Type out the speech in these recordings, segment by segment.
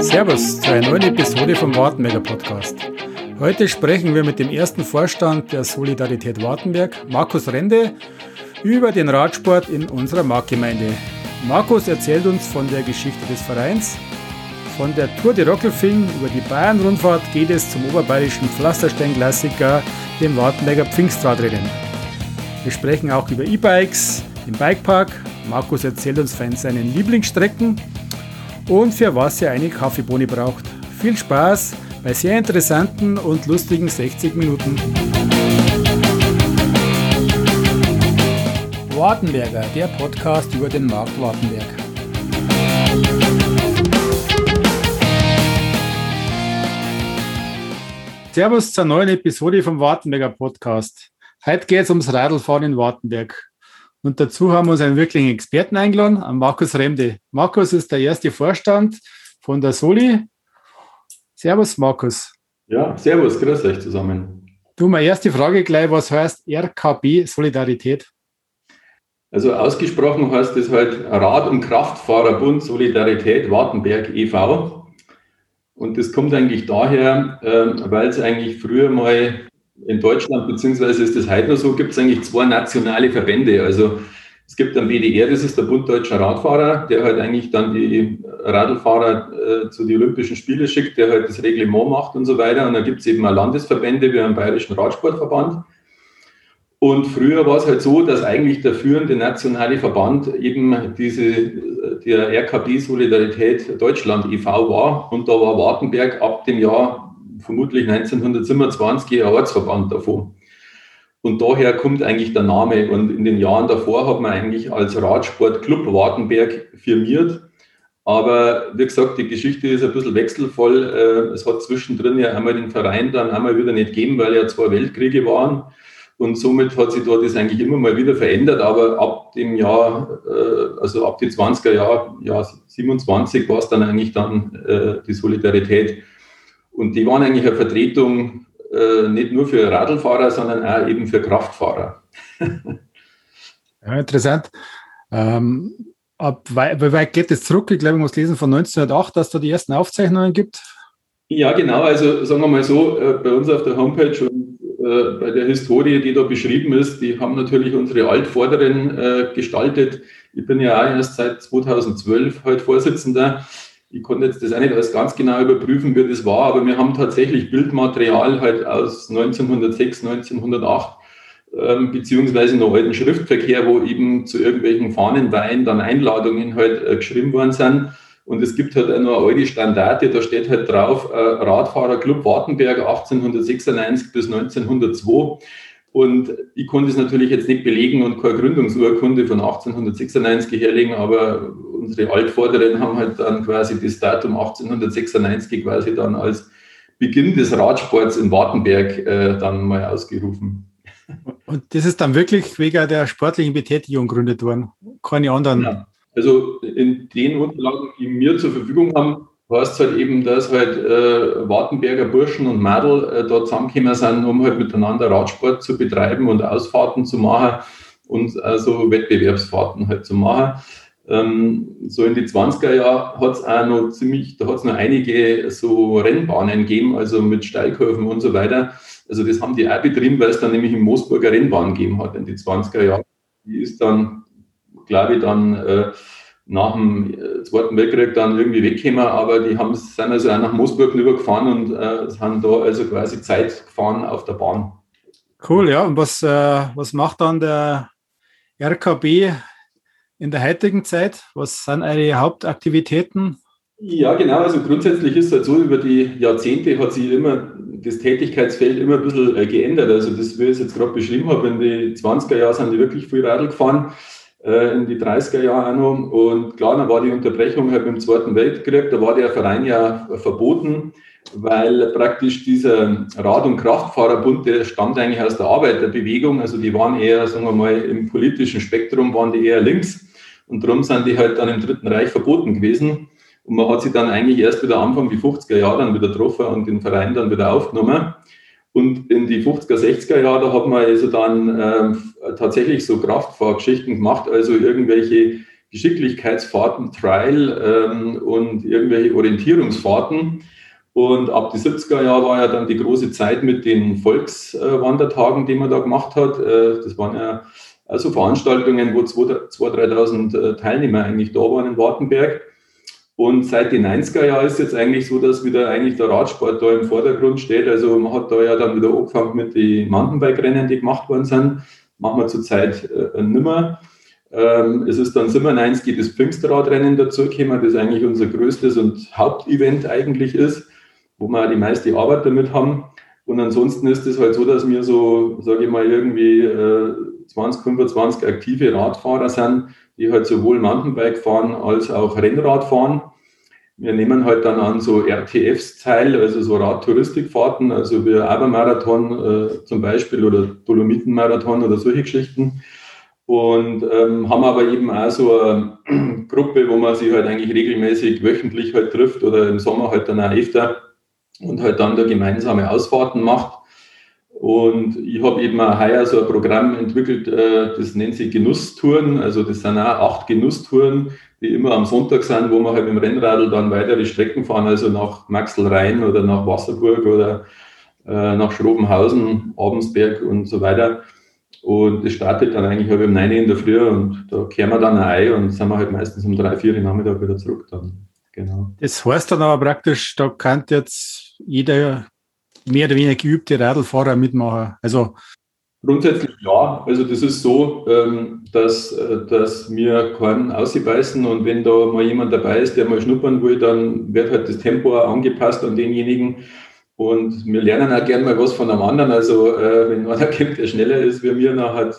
Servus zu einer neuen Episode vom Wartenberger Podcast. Heute sprechen wir mit dem ersten Vorstand der Solidarität Wartenberg, Markus Rende, über den Radsport in unserer Marktgemeinde. Markus erzählt uns von der Geschichte des Vereins. Von der Tour de Rockelfing über die Bayern-Rundfahrt geht es zum oberbayerischen Pflasterstein-Klassiker, dem Wartenberger Pfingstradrennen. Wir sprechen auch über E-Bikes, den Bikepark. Markus erzählt uns von seinen Lieblingsstrecken und für was ihr eine Kaffeebohne braucht. Viel Spaß bei sehr interessanten und lustigen 60 Minuten. Wartenberger, der Podcast über den Markt Wartenberg. Servus zur neuen Episode vom Wartenberger Podcast. Heute geht es ums Radlfahren in Wartenberg. Und dazu haben wir uns einen wirklichen Experten eingeladen, an Markus Remde. Markus ist der erste Vorstand von der Soli. Servus, Markus. Ja, servus, grüß euch zusammen. Du, meine erste Frage gleich, was heißt RKB Solidarität? Also ausgesprochen heißt es halt Rad- und Kraftfahrerbund Solidarität Wartenberg e.V. Und das kommt eigentlich daher, äh, weil es eigentlich früher mal in Deutschland, beziehungsweise ist das heute noch so, gibt es eigentlich zwei nationale Verbände. Also es gibt einen WDR, das ist der Bund Deutscher Radfahrer, der halt eigentlich dann die Radlfahrer äh, zu den Olympischen Spielen schickt, der halt das Reglement macht und so weiter. Und dann gibt es eben auch Landesverbände wie einen Bayerischen Radsportverband. Und früher war es halt so, dass eigentlich der führende nationale Verband eben diese, der RKB Solidarität Deutschland e.V. war. Und da war Wartenberg ab dem Jahr vermutlich 1927 ein Ortsverband davon. Und daher kommt eigentlich der Name. Und in den Jahren davor hat man eigentlich als Radsportclub Wartenberg firmiert. Aber wie gesagt, die Geschichte ist ein bisschen wechselvoll. Äh, es hat zwischendrin ja einmal den Verein dann einmal wieder nicht gegeben, weil ja zwei Weltkriege waren. Und somit hat sich dort das eigentlich immer mal wieder verändert. Aber ab dem Jahr, äh, also ab die 20er Jahre, Jahr 27 war es dann eigentlich dann äh, die Solidarität und die waren eigentlich eine Vertretung äh, nicht nur für Radlfahrer, sondern auch eben für Kraftfahrer. ja, interessant. Ähm, ab wie weit geht es zurück? Ich glaube, ich muss lesen von 1908, dass da die ersten Aufzeichnungen gibt. Ja, genau. Also sagen wir mal so, äh, bei uns auf der Homepage und äh, bei der Historie, die da beschrieben ist, die haben natürlich unsere Altvorderen äh, gestaltet. Ich bin ja auch erst seit 2012 halt Vorsitzender ich konnte jetzt das auch nicht alles ganz genau überprüfen, wie das war, aber wir haben tatsächlich Bildmaterial halt aus 1906, 1908, ähm, beziehungsweise noch alten Schriftverkehr, wo eben zu irgendwelchen Fahnenweihen dann Einladungen halt äh, geschrieben worden sind. Und es gibt halt auch noch alte Standarte, da steht halt drauf, äh, Radfahrerclub Wartenberg 1896 bis 1902. Und ich konnte es natürlich jetzt nicht belegen und keine Gründungsurkunde von 1896 herlegen, aber unsere Altvorderen haben halt dann quasi das Datum 1896 quasi dann als Beginn des Radsports in Wartenberg äh, dann mal ausgerufen. Und das ist dann wirklich wegen der sportlichen Betätigung gegründet worden, keine anderen? Ja. Also in den Unterlagen, die wir zur Verfügung haben, heißt halt eben, dass halt äh, Wartenberger Burschen und Mädel äh, dort zusammengekommen sind, um halt miteinander Radsport zu betreiben und Ausfahrten zu machen und also Wettbewerbsfahrten halt zu machen. Ähm, so in die 20er Jahre hat es auch noch ziemlich, da hat es noch einige so Rennbahnen gegeben, also mit Steilkurven und so weiter. Also das haben die auch betrieben, weil es dann nämlich im Moosburger Rennbahn gegeben hat in die 20er Jahre. Die ist dann, glaube ich, dann äh, nach dem äh, Zweiten Weltkrieg dann irgendwie weggekommen, aber die haben, sind also auch nach Moosburg rübergefahren und äh, haben da also quasi Zeit gefahren auf der Bahn. Cool, ja. Und was, äh, was macht dann der RKB in der heutigen Zeit? Was sind eure Hauptaktivitäten? Ja, genau. Also grundsätzlich ist es halt so, über die Jahrzehnte hat sich immer das Tätigkeitsfeld immer ein bisschen äh, geändert. Also das, wie ich es jetzt gerade beschrieben habe, in die 20er Jahre sind die wirklich viel Radl gefahren. Äh, in die 30er Jahre auch noch. Und klar, dann war die Unterbrechung halt im Zweiten Weltkrieg, da war der Verein ja verboten, weil praktisch dieser Rad- und Kraftfahrerbund, der stammt eigentlich aus der Arbeiterbewegung, also die waren eher, sagen wir mal, im politischen Spektrum waren die eher links und darum sind die halt dann im Dritten Reich verboten gewesen. Und man hat sich dann eigentlich erst wieder Anfang die 50er Jahre dann wieder getroffen und den Verein dann wieder aufgenommen. Und in die 50er, 60er Jahre, hat man also dann äh, tatsächlich so Kraftfahrgeschichten gemacht, also irgendwelche Geschicklichkeitsfahrten, Trial ähm, und irgendwelche Orientierungsfahrten. Und ab die 70er Jahre war ja dann die große Zeit mit den Volkswandertagen, die man da gemacht hat. Äh, das waren ja also Veranstaltungen, wo 2.000, 3.000 äh, Teilnehmer eigentlich da waren in Wartenberg. Und seit den 90er Jahren ist jetzt eigentlich so, dass wieder eigentlich der Radsport da im Vordergrund steht. Also man hat da ja dann wieder angefangen mit den Mountainbike-Rennen, die gemacht worden sind. Machen wir zurzeit äh, nimmer. Ähm, es ist dann 97 das Pfingstradrennen dazugekommen, das eigentlich unser größtes und Hauptevent eigentlich ist, wo wir die meiste Arbeit damit haben. Und ansonsten ist es halt so, dass wir so, sage ich mal, irgendwie äh, 20, 25 aktive Radfahrer sind, die halt sowohl Mountainbike fahren als auch Rennrad fahren. Wir nehmen halt dann an so RTFs teil, also so Radtouristikfahrten, also wie Abermarathon äh, zum Beispiel oder Dolomitenmarathon oder solche Geschichten. Und ähm, haben aber eben auch so eine Gruppe, wo man sich halt eigentlich regelmäßig wöchentlich halt trifft oder im Sommer halt dann auch öfter und halt dann da gemeinsame Ausfahrten macht. Und ich habe eben auch heuer so ein Programm entwickelt, äh, das nennt sich Genusstouren. Also das sind auch acht Genusstouren, die immer am Sonntag sind, wo man halt mit dem Rennradl dann weitere Strecken fahren, also nach Maxelrhein oder nach Wasserburg oder äh, nach Schrobenhausen, Abensberg und so weiter. Und das startet dann eigentlich um 9 Uhr in der Früh und da kehren wir dann ein und sind wir halt meistens um 3, 4 Uhr Nachmittag wieder zurück dann. Genau. Das heißt dann aber praktisch, da kann jetzt jeder mehr oder weniger geübte Radlfahrer mitmachen. Also Grundsätzlich ja. Also das ist so, ähm, dass, äh, dass wir keinen ausbeißen und wenn da mal jemand dabei ist, der mal schnuppern will, dann wird halt das Tempo angepasst an denjenigen. Und wir lernen auch gerne mal was von einem anderen. Also äh, wenn einer kommt, der schneller ist wie wir, dann halt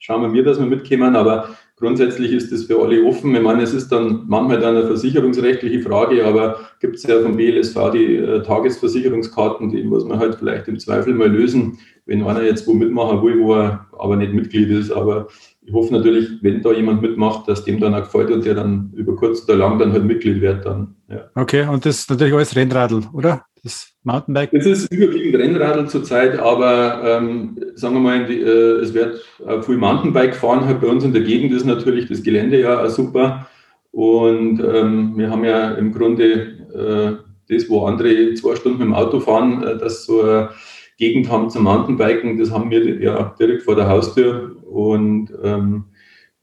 schauen wir, dass wir mitkommen. Aber Grundsätzlich ist das für alle offen. Ich meine, es ist dann manchmal dann eine versicherungsrechtliche Frage, aber gibt es ja vom BLSV die äh, Tagesversicherungskarten, die muss man halt vielleicht im Zweifel mal lösen, wenn einer jetzt wo mitmachen will, wo er aber nicht Mitglied ist. Aber ich hoffe natürlich, wenn da jemand mitmacht, dass dem dann auch gefällt und der dann über kurz oder lang dann halt Mitglied wird. Dann, ja. Okay, und das ist natürlich alles Rennradl, oder? Das Mountainbike? Das ist überwiegend Rennradl zurzeit, aber ähm, sagen wir mal, äh, es wird äh, viel Mountainbike gefahren. Halt bei uns in der Gegend ist natürlich das Gelände ja super. Und ähm, wir haben ja im Grunde äh, das, wo andere zwei Stunden mit dem Auto fahren, äh, dass so eine Gegend haben zum Mountainbiken, das haben wir ja direkt vor der Haustür. Und ähm,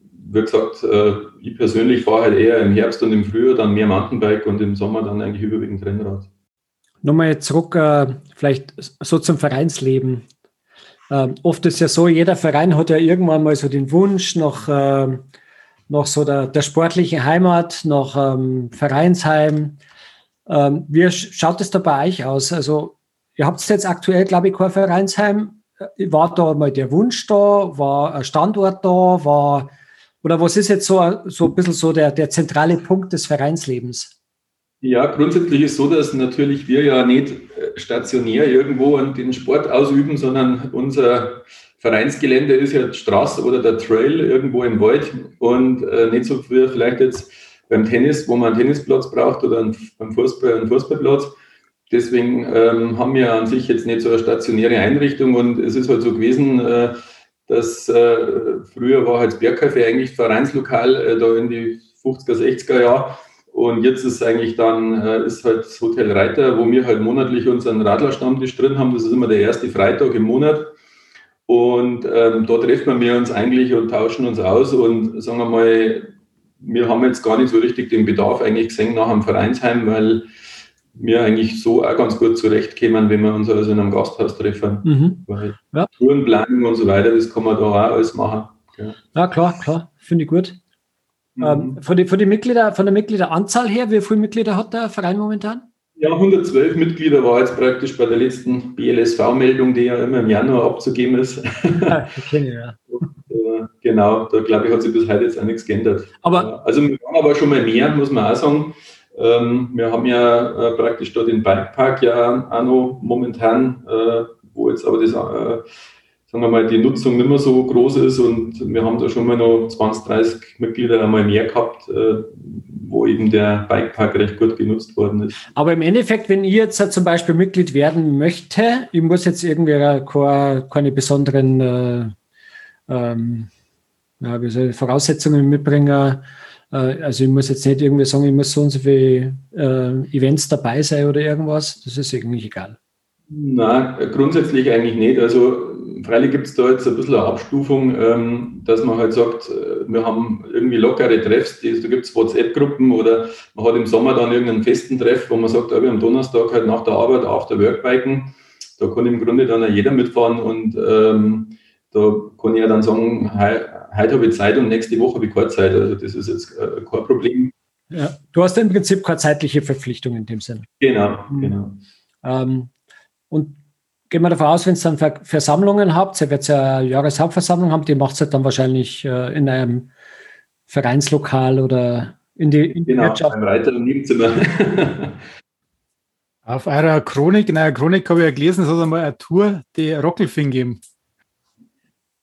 wie gesagt, äh, ich persönlich fahre halt eher im Herbst und im Frühjahr dann mehr Mountainbike und im Sommer dann eigentlich überwiegend Rennrad. Nochmal zurück, äh, vielleicht so zum Vereinsleben. Äh, oft ist ja so, jeder Verein hat ja irgendwann mal so den Wunsch nach, äh, nach so der, der sportlichen Heimat, nach ähm, Vereinsheim. Ähm, wie schaut es da bei euch aus? Also, ihr habt jetzt aktuell, glaube ich, kein Vereinsheim. Äh, war da mal der Wunsch da? War ein Standort da? War, oder was ist jetzt so, so ein bisschen so der, der zentrale Punkt des Vereinslebens? Ja, grundsätzlich ist so, dass natürlich wir ja nicht äh, stationär irgendwo den Sport ausüben, sondern unser Vereinsgelände ist ja die Straße oder der Trail irgendwo im Wald und äh, nicht so wie vielleicht jetzt beim Tennis, wo man einen Tennisplatz braucht oder beim Fußball einen Fußballplatz. Deswegen ähm, haben wir an sich jetzt nicht so eine stationäre Einrichtung und es ist halt so gewesen, äh, dass äh, früher war halt das Bergcafé eigentlich Vereinslokal äh, da in die 50er, 60er Jahre und jetzt ist eigentlich dann, äh, ist halt das Hotel Reiter, wo wir halt monatlich unseren Radlerstammtisch drin haben. Das ist immer der erste Freitag im Monat. Und ähm, da treffen wir uns eigentlich und tauschen uns aus und sagen wir mal, wir haben jetzt gar nicht so richtig den Bedarf eigentlich gesehen nach einem Vereinsheim, weil wir eigentlich so auch ganz gut zurechtkämen, wenn wir uns also in einem Gasthaus treffen. Mhm. Weil ja. Tourenplanung und so weiter, das kann man da auch alles machen. Ja, ja klar, klar, finde ich gut. Mhm. Ähm, von, die, von, die Mitglieder, von der Mitgliederanzahl her, wie viele Mitglieder hat der Verein momentan? Ja, 112 Mitglieder war jetzt praktisch bei der letzten BLSV-Meldung, die ja immer im Januar abzugeben ist. okay, ja. Und, äh, genau, da glaube ich, hat sich bis heute jetzt auch nichts geändert. Aber, also wir waren aber schon mal mehr, muss man auch sagen. Ähm, wir haben ja äh, praktisch dort den Bikepark ja auch noch momentan, äh, wo jetzt aber das sagen wir mal, die Nutzung nicht mehr so groß ist und wir haben da schon mal noch 20, 30 Mitglieder einmal mehr gehabt, äh, wo eben der Bikepark recht gut genutzt worden ist. Aber im Endeffekt, wenn ich jetzt zum Beispiel Mitglied werden möchte, ich muss jetzt irgendwie keine, besonderen äh, ähm, ja, Voraussetzungen mitbringen, Äh, also ich muss jetzt nicht irgendwie sagen, ich muss so und so viele äh, Events dabei sein oder irgendwas. Das ist irgendwie egal. Nein, grundsätzlich eigentlich nicht. Also freilich gibt es da jetzt ein bisschen eine Abstufung, ähm, dass man halt sagt, äh, wir haben irgendwie lockere Treffs, da gibt es WhatsApp-Gruppen oder man hat im Sommer dann irgendeinen festen Treff, wo man sagt, ah, wir am Donnerstag halt nach der Arbeit auf der Workbiken, da kann im Grunde dann auch jeder mitfahren und ähm, da kann ich ja dann sagen, heute habe ich Zeit und nächste Woche habe ich keine Zeit. Also das ist jetzt äh, kein Problem. Ja, du hast im Prinzip keine zeitliche Verpflichtung in dem Sinn. Genau, mhm. genau. Ähm, und gehen wir davon aus, wenn es dann Versammlungen habt, ihr werdet ja eine Jahreshauptversammlung haben, die macht es dann wahrscheinlich äh, in einem Vereinslokal oder in die, in die genau, Wirtschaft. Reiter und Nebenzimmer. Auf eurer Chronik, in eurer Chronik habe ich ja gelesen, es hat einmal eine Tour, die Rockelfing geben.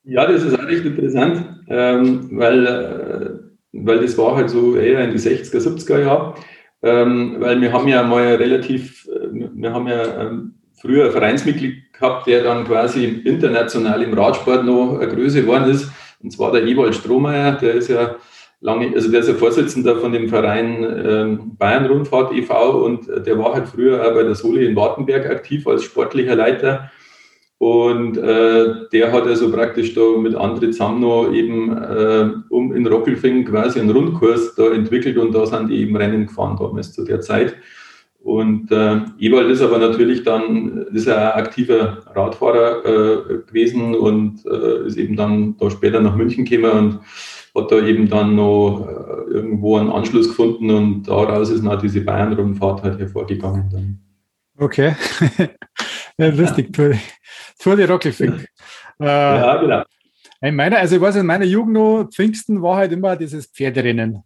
Ja, das ist auch recht interessant, ähm, weil, äh, weil das war halt so eher in die 60er, 70er Jahre. Ähm, weil wir haben ja mal relativ, äh, wir haben ja ähm, früher ein Vereinsmitglied gehabt, der dann quasi international im Radsport noch eine Größe geworden ist. Und zwar der Ewald Strohmeier, der ist ja lange, also der ist ja Vorsitzender von dem Verein ähm, Bayern Rundfahrt e.V. und der war halt früher auch bei der Soli in Wartenberg aktiv als sportlicher Leiter. Und äh, der hat also praktisch da mit André Zamno eben äh, um in Rockelfing quasi einen Rundkurs da entwickelt und da sind die eben Rennen gefahren damals zu der Zeit. Und äh, Ewald ist aber natürlich dann, ist er ein aktiver Radfahrer äh, gewesen und äh, ist eben dann da später nach München gekommen und hat da eben dann noch äh, irgendwo einen Anschluss gefunden und daraus ist noch diese Bayern-Rundfahrt halt hervorgegangen. Dann. Okay. ja, lustig. Ja. Tour de Rockelfink. Äh, ja, genau. In meiner, also ich weiß, in meiner Jugend noch, Pfingsten war halt immer dieses Pferderennen.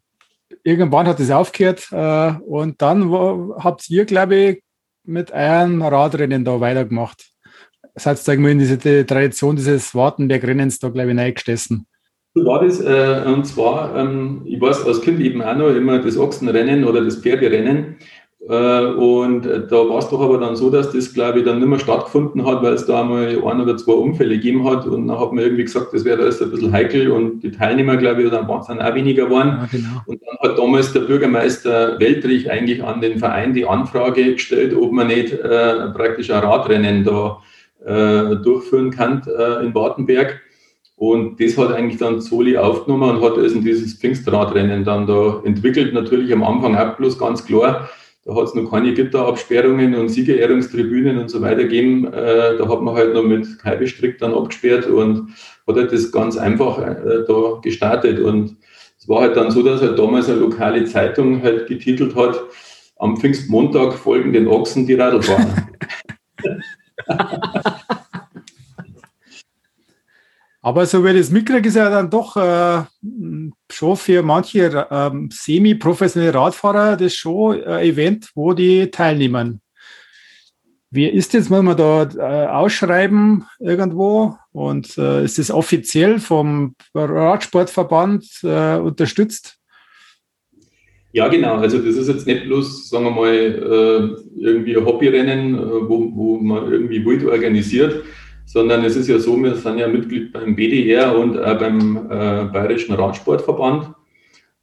Irgendwann hat es aufgehört äh, und dann habt ihr, glaube ich, mit einem Radrennen da weitergemacht. Seid ihr irgendwie in diese die Tradition dieses Wartenberg-Rennens da, glaube ich, reingestessen. So war das. Äh, und zwar, ähm, ich weiß als Kind eben auch noch immer das Ochsenrennen oder das Pferderennen. Äh, und da war es doch aber dann so, dass das, glaube ich, dann nicht mehr stattgefunden hat, weil es da einmal ein oder zwei Unfälle gegeben hat. Und dann hat man irgendwie gesagt, das wäre da jetzt ein bisschen heikel. Und die Teilnehmer, glaube ich, dann waren auch weniger geworden. Ja, genau. Und dann hat damals der Bürgermeister Weltrich eigentlich an den Verein die Anfrage gestellt, ob man nicht äh, praktisch ein Radrennen da äh, durchführen kann äh, in Wartenberg. Und das hat eigentlich dann Soli aufgenommen und hat also dieses Pfingstradrennen dann da entwickelt. Natürlich am Anfang auch bloß ganz klar da hat es noch keine Gitterabsperrungen und Siegerehrungstribünen und so weiter gegeben. Äh, da hat man halt noch mit Kaibestrick dann abgesperrt und hat halt das ganz einfach äh, da gestartet. Und es war halt dann so, dass halt damals eine lokale Zeitung halt getitelt hat, am Pfingstmontag folgen den Ochsen die Radlfahrer. Aber so wie das mitkriege, ist ja dann doch äh, schon für manche ähm, semi-professionelle Radfahrer das schon ein Event, wo die teilnehmen. Wie ist das, muss man da äh, ausschreiben irgendwo? Und äh, ist das offiziell vom Radsportverband äh, unterstützt? Ja, genau. Also das ist jetzt nicht bloß, sagen wir mal, äh, irgendwie ein Hobbyrennen, äh, wo, wo man irgendwie wild organisiert, sondern es ist ja so, wir sind ja Mitglied beim BDR und äh, beim äh, Bayerischen Radsportverband.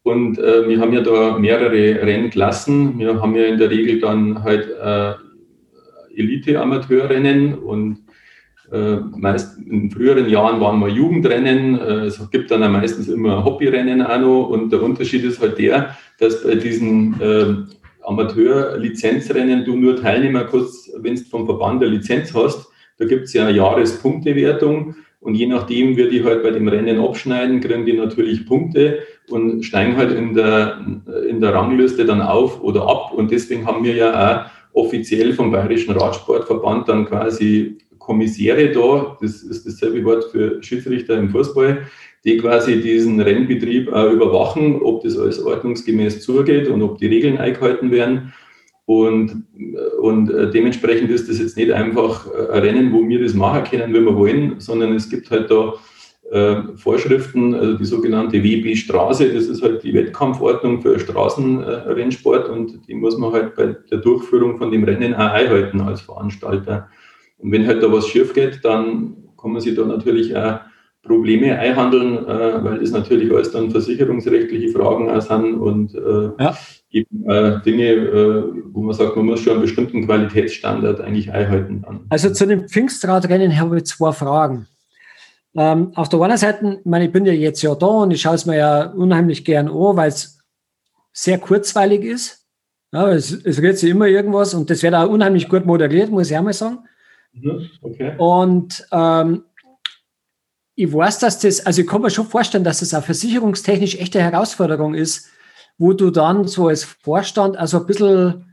Und äh, wir haben ja da mehrere Rennklassen. Wir haben ja in der Regel dann halt äh, Elite-Amateurrennen und äh, meist in früheren Jahren waren wir Jugendrennen. Äh, es gibt dann auch meistens immer Hobbyrennen auch noch. Und der Unterschied ist halt der, dass bei diesen Amateur-Lizenzrennen du nur Teilnehmer kannst, wenn du vom Verband eine Lizenz hast. Da gibt es ja eine Jahrespunktewertung und je nachdem, wie die halt bei dem Rennen abschneiden, kriegen die natürlich Punkte und steigen halt in der, in der Rangliste dann auf oder ab. Und deswegen haben wir ja auch offiziell vom Bayerischen Radsportverband dann quasi Kommissäre da, das ist dasselbe Wort für Schiedsrichter im Fußball, die quasi diesen Rennbetrieb auch überwachen, ob das alles ordnungsgemäß zugeht und ob die Regeln eingehalten werden. Und, und äh, dementsprechend ist das jetzt nicht einfach äh, ein Rennen, wo wir das machen können, wenn wir wollen, sondern es gibt halt da äh, Vorschriften, also die sogenannte WB Straße, das ist halt die Wettkampfordnung für Straßenrennsport und die muss man halt bei der Durchführung von dem Rennen auch einhalten als Veranstalter. Und wenn halt da was schief geht, dann kann man sich da natürlich auch Probleme einhandeln, äh, weil das natürlich alles dann versicherungsrechtliche Fragen auch sind und äh, ja. Eben äh, Dinge, äh, wo man sagt, man muss schon einen bestimmten Qualitätsstandard eigentlich einhalten. Dann. Also zu dem Pfingstradrennen habe ich zwei Fragen. Ähm, auf der einen Seite, ich meine, ich bin ja jetzt ja da und ich schaue es mir ja unheimlich gern an, weil es sehr kurzweilig ist. Ja, es, es redet sich immer irgendwas und das wird auch unheimlich gut moderiert, muss ich auch mal sagen. Mhm, okay. Und ähm, ich weiß, dass das, also ich kann mir schon vorstellen, dass das auch versicherungstechnisch echte Herausforderung ist, wo du dann so als Vorstand also ein bisschen,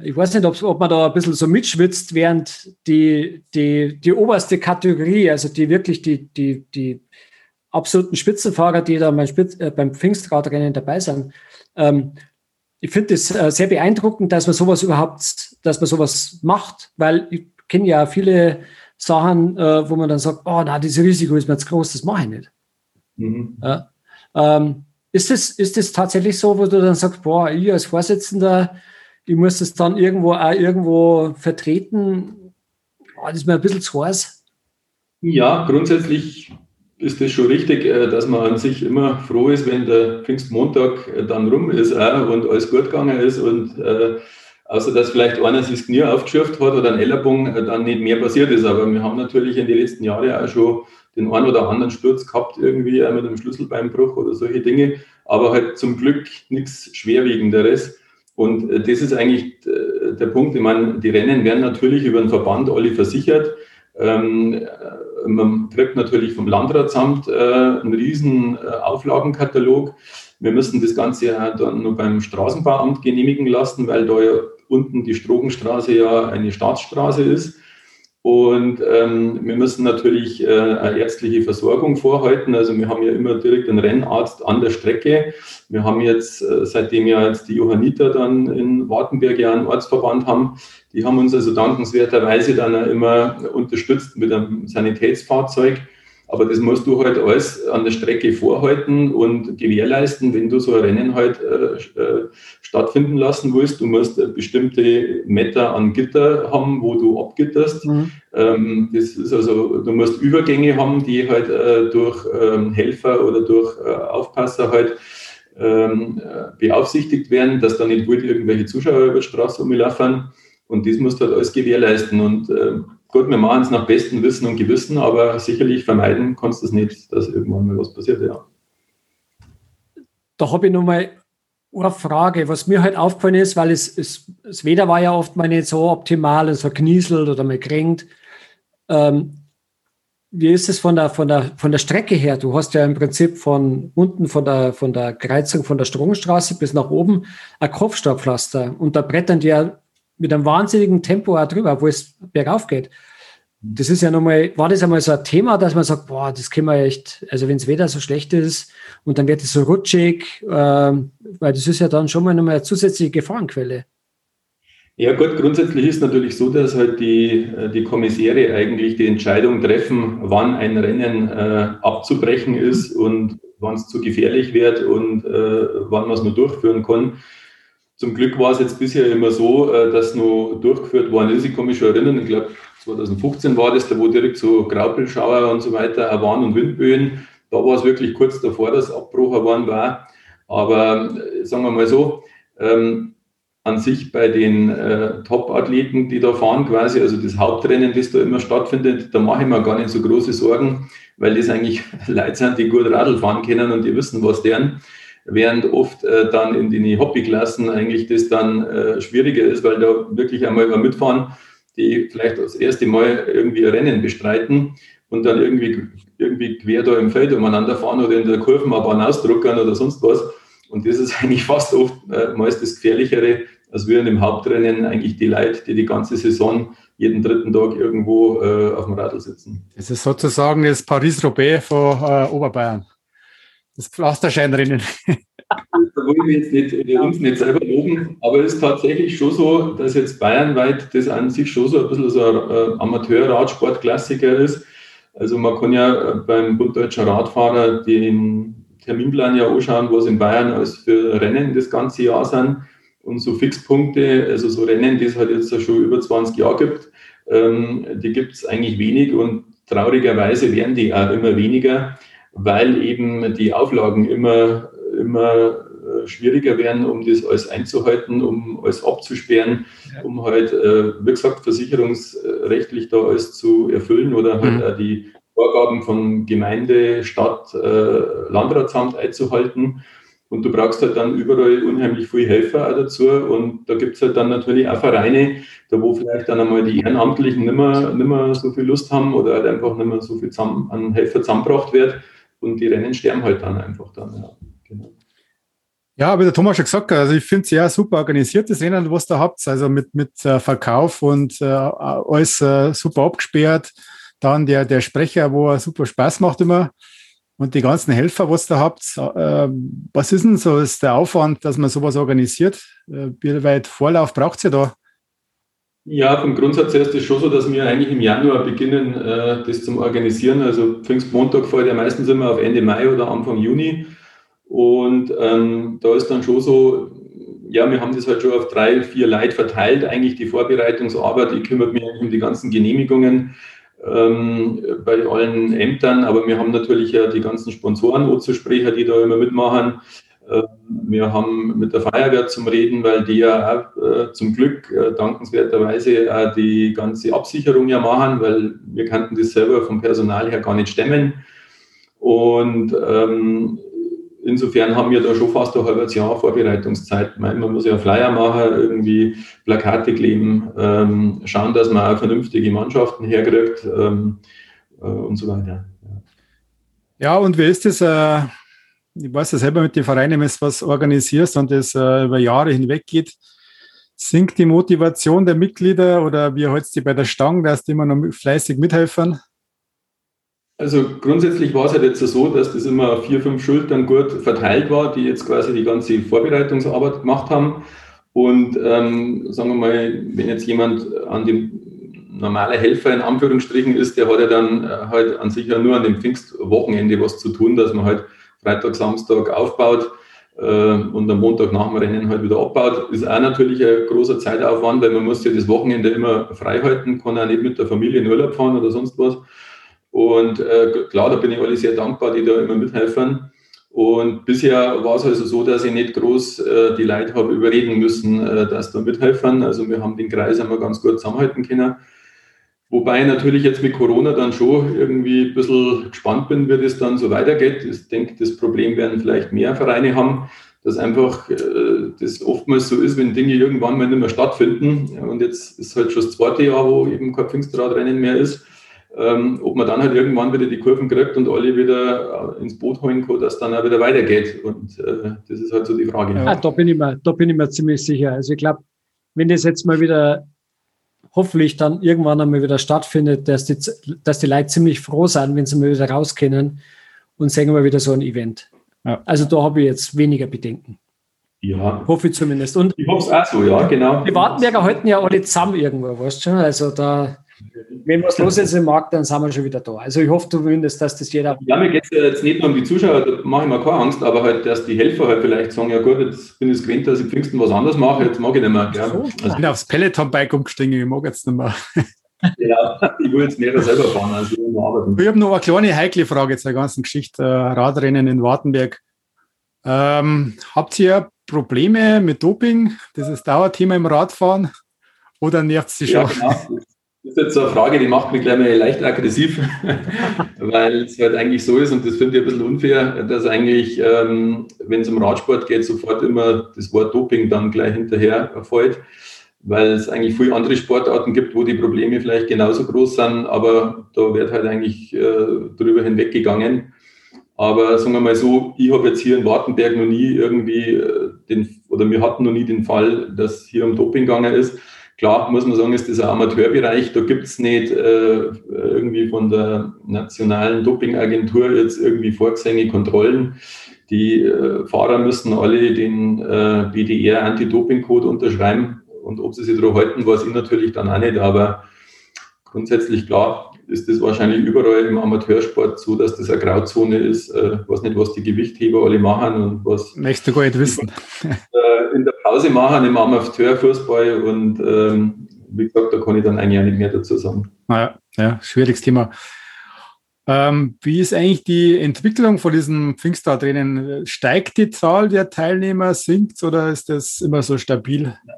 ich weiß nicht, ob, man da ein bisschen so mitschwitzt, während die, die, die oberste Kategorie, also die wirklich die, die, die absoluten Spitzenfahrer, die da beim, Spitz, äh, beim Pfingstradrennen dabei sind, ähm, ich finde es äh, sehr beeindruckend, dass man sowas überhaupt, dass man sowas macht, weil ich kenne ja viele Sachen, äh, wo man dann sagt, oh, na, dieses Risiko ist mir zu groß, das mache ich nicht. Mhm. Ja. Ähm, ist, das, ist das tatsächlich so, wo du dann sagst, boah, ich als Vorsitzender, ich muss das dann irgendwo auch irgendwo vertreten, oh, das ist mir ein bisschen zu heiß? Ja, grundsätzlich ist das schon richtig, äh, dass man an sich immer froh ist, wenn der Pfingstmontag äh, dann rum ist auch und alles gut gegangen ist und äh, außer dass vielleicht einer sich das Knie aufgeschürft hat oder ein Ellerbogen, äh, dann nicht mehr passiert ist. Aber wir haben natürlich in den letzten Jahren auch schon den einen oder anderen Sturz gehabt, irgendwie mit einem Schlüsselbeinbruch oder solche Dinge, aber halt zum Glück nichts Schwerwiegenderes. Und äh, das ist eigentlich äh, der Punkt. Ich meine, die Rennen werden natürlich über den Verband alle versichert. Ähm, man kriegt natürlich vom Landratsamt einen riesen Auflagenkatalog. Wir müssen das Ganze ja dann nur beim Straßenbauamt genehmigen lassen, weil da ja unten die Strogenstraße ja eine Staatsstraße ist. Und ähm, wir müssen natürlich äh, eine ärztliche Versorgung vorhalten. Also wir haben ja immer direkt einen Rennarzt an der Strecke. Wir haben jetzt, äh, seitdem ja jetzt die Johanniter dann in Wartenberg ja einen Ortsverband haben, die haben uns also dankenswerterweise dann immer unterstützt mit einem Sanitätsfahrzeug. Aber das musst du halt alles an der Strecke vorhalten und gewährleisten, wenn du so ein Rennen halt äh, äh, stattfinden lassen willst. Du musst bestimmte Meter an Gitter haben, wo du abgitterst. Mhm. Ähm, das ist also, du musst Übergänge haben, die halt äh, durch ähm, Helfer oder durch äh, Aufpasser halt ähm, beaufsichtigt werden, dass da nicht wild irgendwelche Zuschauer über die Straße rumlaufen. Und das musst du halt alles gewährleisten. Und äh, gut, wir machen es nach bestem Wissen und Gewissen, aber sicherlich vermeiden kannst du es nicht, dass irgendwann mal was passiert, ja. Da habe ich nochmal eine Frage, was mir halt aufgefallen ist, weil es, es, das Wetter war ja oft mal nicht so optimal, es war knieselt oder mal kränkt. Ähm, wie ist es von der, von, der, von der Strecke her? Du hast ja im Prinzip von unten von der, von der Kreuzung von der Stromstraße bis nach oben ein Kopfstaubpflaster und da brettern die ja mit einem wahnsinnigen Tempo auch drüber, wo es bergauf geht. Das ist ja nochmal, war das einmal so ein Thema, dass man sagt, boah, das können wir echt, also wenn das Wetter so schlecht ist und dann wird es so rutschig, äh, weil das ist ja dann schon mal nochmal eine zusätzliche Gefahrenquelle. Ja gut, grundsätzlich ist natürlich so, dass halt die, äh, die Kommissäre eigentlich die Entscheidung treffen, wann ein Rennen äh, abzubrechen ist und wann es zu gefährlich wird und äh, wann man es nur durchführen kann. Zum Glück war es jetzt bisher immer so, äh, dass nur durchgeführt worden ist. Ich kann mich schon erinnern, ich glaube 2015 war das, da wo direkt so Graupelschauer und so weiter waren und Windböen. Da war es wirklich kurz davor, dass Abbruch geworden war. Aber äh, sagen wir mal so, ähm, an sich bei den äh, Top-Athleten, die da fahren quasi, also das Hauptrennen, das da immer stattfindet, da mache ich mir gar nicht so große Sorgen, weil das eigentlich Leute sind, die gut Radl fahren können und die wissen, was deren während oft äh, dann in den Hobbyklassen eigentlich das dann äh, schwieriger ist, weil da wirklich einmal über mitfahren, die vielleicht das erste Mal irgendwie Rennen bestreiten und dann irgendwie, irgendwie quer da im Feld umeinander fahren oder in der Kurvenbahn ausdruckern oder sonst was. Und das ist eigentlich fast oft äh, meist das Gefährlichere, als wir in dem Hauptrennen eigentlich die Leute, die die ganze Saison jeden dritten Tag irgendwo äh, auf dem Radl sitzen. Das ist sozusagen das Paris-Roubaix von äh, Oberbayern das Pflasterscheinrennen. da wollen wir jetzt nicht, uns nicht selber loben, aber es ist tatsächlich schon so, dass jetzt bayernweit das an sich schon so ein bisschen so ein äh, Amateur-Radsportklassiker ist. Also man kann ja äh, beim Bund Deutscher Radfahrer den Terminplan ja anschauen, was in Bayern als für Rennen das ganze Jahr sind. Und so Fixpunkte, also so Rennen, die es halt jetzt schon über 20 Jahre gibt, ähm, die gibt es eigentlich wenig und traurigerweise werden die auch immer weniger, weil eben die Auflagen immer, immer äh, schwieriger werden, um das alles einzuhalten, um alles abzusperren, ja. um halt, äh, wie gesagt, versicherungsrechtlich da alles zu erfüllen oder halt mhm. auch die Vorgaben von Gemeinde, Stadt, äh, Landratsamt einzuhalten. Und du brauchst halt dann überall unheimlich viele Helfer auch dazu. Und da gibt es halt dann natürlich auch Vereine, da wo vielleicht dann einmal die Ehrenamtlichen nicht mehr, nicht mehr so viel Lust haben oder halt einfach nicht mehr so viel zusammen, an Helfer zusammengebracht wird. Und die Rennen sterben halt dann einfach dann. Ja, genau. Ja, wie der Thomas schon gesagt hat, also ich finde es ja super organisiertes Rennen, was da habt, also mit, mit äh, Verkauf und äh, alles äh, super abgesperrt. Dann der, der Sprecher, wo er super Spaß macht immer und die ganzen Helfer, was ihr habt, äh, was ist denn so ist der Aufwand, dass man sowas organisiert? Äh, wie weit Vorlauf braucht ihr da? Ja, vom Grundsatz her ist es schon so, dass wir eigentlich im Januar beginnen, äh, das zum Organisieren. Also Pfingstmontag fällt ja meistens immer auf Ende Mai oder Anfang Juni. Und ähm, da ist dann schon so, ja, wir haben das halt schon auf drei, vier Leute verteilt, eigentlich die Vorbereitungsarbeit. Ich kümmere mich um die ganzen Genehmigungen ähm, bei allen Ämtern, aber wir haben natürlich ja die ganzen Sponsoren, Ozosprecher, die da immer mitmachen. Ähm, wir haben mit der Feuerwehr zum Reden, weil die ja auch äh, zum Glück äh, dankenswerterweise auch die ganze Absicherung ja machen, weil wir kannten das selber vom Personal her gar nicht stemmen. Und ähm, insofern haben wir da schon fast ein halbes Jahr Vorbereitungszeit. Man muss ja Flyer machen, irgendwie Plakate kleben, ähm, schauen, dass man auch vernünftige Mannschaften herkriegt ähm, äh, und so weiter. Ja, und wie ist das? Ich weiß ja selber mit den Vereinen, wenn du was organisierst und das äh, über Jahre hinweg geht, sinkt die Motivation der Mitglieder oder wie hältst du die bei der Stange, dass die immer noch fleißig mithelfen? Also grundsätzlich war es halt jetzt so, dass das immer vier, fünf Schultern gut verteilt war, die jetzt quasi die ganze Vorbereitungsarbeit gemacht haben. Und ähm, sagen wir mal, wenn jetzt jemand an dem normale Helfer in Anführungsstrichen ist, der hat ja dann äh, halt an sich ja nur an dem Pfingstwochenende was zu tun, dass man halt Freitag, Samstag aufbaut äh, und am Montag nach dem Rennen halt wieder abbaut. Ist auch natürlich ein großer Zeitaufwand, weil man muss ja das Wochenende immer frei halten, kann auch nicht mit der Familie in Urlaub fahren oder sonst was. Und äh, klar, da bin ich alle sehr dankbar, die da immer mithelfen. Und bisher war es also so, dass ich nicht groß äh, die Leute habe überreden müssen, äh, dass da mithelfen. Also wir haben den Kreis einmal ganz gut zusammenhalten können. Wobei ich natürlich jetzt mit Corona dann schon irgendwie ein bisschen gespannt bin, wie das dann so weitergeht. Ich denke, das Problem werden vielleicht mehr Vereine haben, dass einfach äh, das oftmals so ist, wenn Dinge irgendwann mal nicht mehr stattfinden. Und jetzt ist halt schon das zweite Jahr, wo eben kein Pfingstradrennen mehr ist ähm, ob man dann halt irgendwann wieder die Kurven kriegt und alle wieder äh, ins Boot holen kann, dass dann auch wieder weitergeht. Und äh, das ist halt so die Frage. Ja, da, bin ich mir, da bin ich mir ziemlich sicher. Also ich glaube, wenn das jetzt mal wieder hoffentlich dann irgendwann einmal wieder stattfindet, dass die, dass die Leute ziemlich froh sind, wenn sie mal wieder raus können und sehen wir wieder so ein Event. Ja. Also da habe ich jetzt weniger Bedenken. Ja. Hoffe ich zumindest. Und ich hoffe es auch so, ja, genau. Die Wartenberger halten ja alle zusammen irgendwo, weißt du schon? Also da wenn was los ist im Markt, dann sind wir schon wieder da. Also ich hoffe zumindest, dass das jeder. Ja, mir geht es jetzt nicht nur um die Zuschauer, da mache ich mir keine Angst, aber halt, dass die Helfer halt vielleicht sagen, ja gut, jetzt bin ich gewöhnt, dass ich Pfingsten was anderes mache, jetzt mag ich nicht mehr. Ja. So, also, ich bin aufs Peloton-Bike umgestiegen, ich mag jetzt nicht mehr. ja, ich will jetzt mehr selber fahren, als ich arbeiten. Ich habe noch eine kleine heikle Frage zu der ganzen Geschichte, äh, Radrennen in Wartenberg. Ähm, habt ihr Probleme mit Doping? Das ist Dauerthema im Radfahren. Oder nervt es Sie schon? Ja, genau. Das ist jetzt so eine Frage, die macht mich gleich mal leicht aggressiv, weil es halt eigentlich so ist und das finde ich ein bisschen unfair, dass eigentlich, ähm, wenn es um Radsport geht, sofort immer das Wort Doping dann gleich hinterher erfolgt, weil es eigentlich viele andere Sportarten gibt, wo die Probleme vielleicht genauso groß sind, aber da wird halt eigentlich äh, drüber hinweggegangen. Aber sagen wir mal so, ich habe jetzt hier in Wartenberg noch nie irgendwie äh, den, oder wir hatten noch nie den Fall, dass hier um Doping gegangen ist. Klar, muss man sagen, ist ein Amateurbereich. Da gibt es nicht äh, irgendwie von der nationalen Dopingagentur jetzt irgendwie vorgesehene Kontrollen. Die äh, Fahrer müssen alle den äh, BDR Anti-Doping-Code unterschreiben. Und ob sie sich daran halten, weiß ich natürlich dann auch nicht. Aber grundsätzlich klar ist das wahrscheinlich überall im Amateursport so, dass das eine Grauzone ist. Äh, ich weiß nicht, was die Gewichtheber alle machen und was. Möchtest du gar nicht wissen. Äh, in der Pause machen im Amateurfußball und ähm, wie gesagt, da kann ich dann eigentlich auch nicht mehr dazu sagen. Naja, ja, schwieriges Thema. Ähm, wie ist eigentlich die Entwicklung von diesem Pfingstradrennen? Steigt die Zahl der Teilnehmer, sinkt oder ist das immer so stabil? Ja,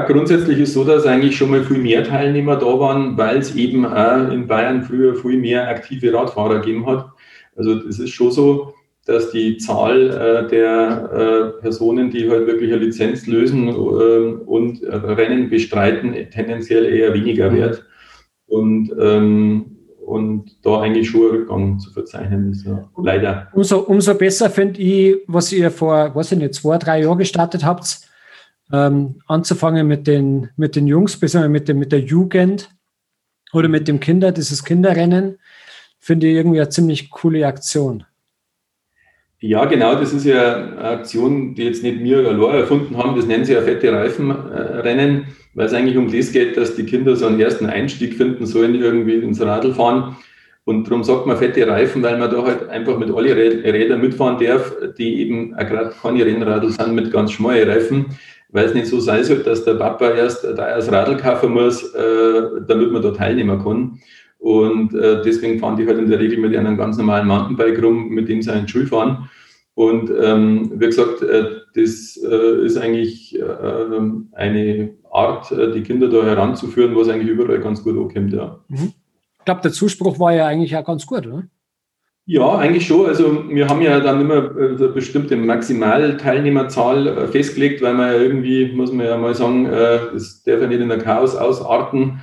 grundsätzlich ist so, dass eigentlich schon mal viel mehr Teilnehmer da waren, weil es eben auch in Bayern früher viel mehr aktive Radfahrer gegeben hat. Also es ist schon so, dass die Zahl äh, der äh, Personen, die halt wirklich eine Lizenz lösen äh, und Rennen bestreiten, tendenziell eher weniger wird. Und ähm, und da eigentlich schon ein Rückgang zu verzeichnen ist. Ja. Leider. Umso, umso besser finde ich, was ihr vor, weiß ich nicht, zwei, drei Jahren gestartet habt, ähm, anzufangen mit den, mit den Jungs, besonders mit, mit der Jugend oder mit dem Kinder, dieses Kinderrennen, finde ich irgendwie eine ziemlich coole Aktion. Ja, genau, das ist ja eine Aktion, die jetzt nicht wir allein erfunden haben, das nennen sie ja fette Reifenrennen weil es eigentlich um das geht, dass die Kinder so einen ersten Einstieg finden sollen, irgendwie ins Radl fahren. Und darum sagt man fette Reifen, weil man da halt einfach mit alle Rädern mitfahren darf, die eben gerade keine Rennradl sind mit ganz schmalen Reifen, weil es nicht so sein soll, dass der Papa erst da das Radl kaufen muss, äh, damit man da teilnehmen kann. Und äh, deswegen fahren die halt in der Regel mit einem ganz normalen Mountainbike rum, mit dem sie in die Schule fahren. Und ähm, wie gesagt, äh, das äh, ist eigentlich äh, eine Art, äh, die Kinder da heranzuführen, was eigentlich überall ganz gut ankommt. Ja. Mhm. Ich glaube, der Zuspruch war ja eigentlich auch ganz gut, oder? Ja, eigentlich schon. Also wir haben ja dann immer äh, eine bestimmte Maximalteilnehmerzahl äh, festgelegt, weil man ja irgendwie, muss man ja mal sagen, das darf ja nicht in der Chaos ausarten.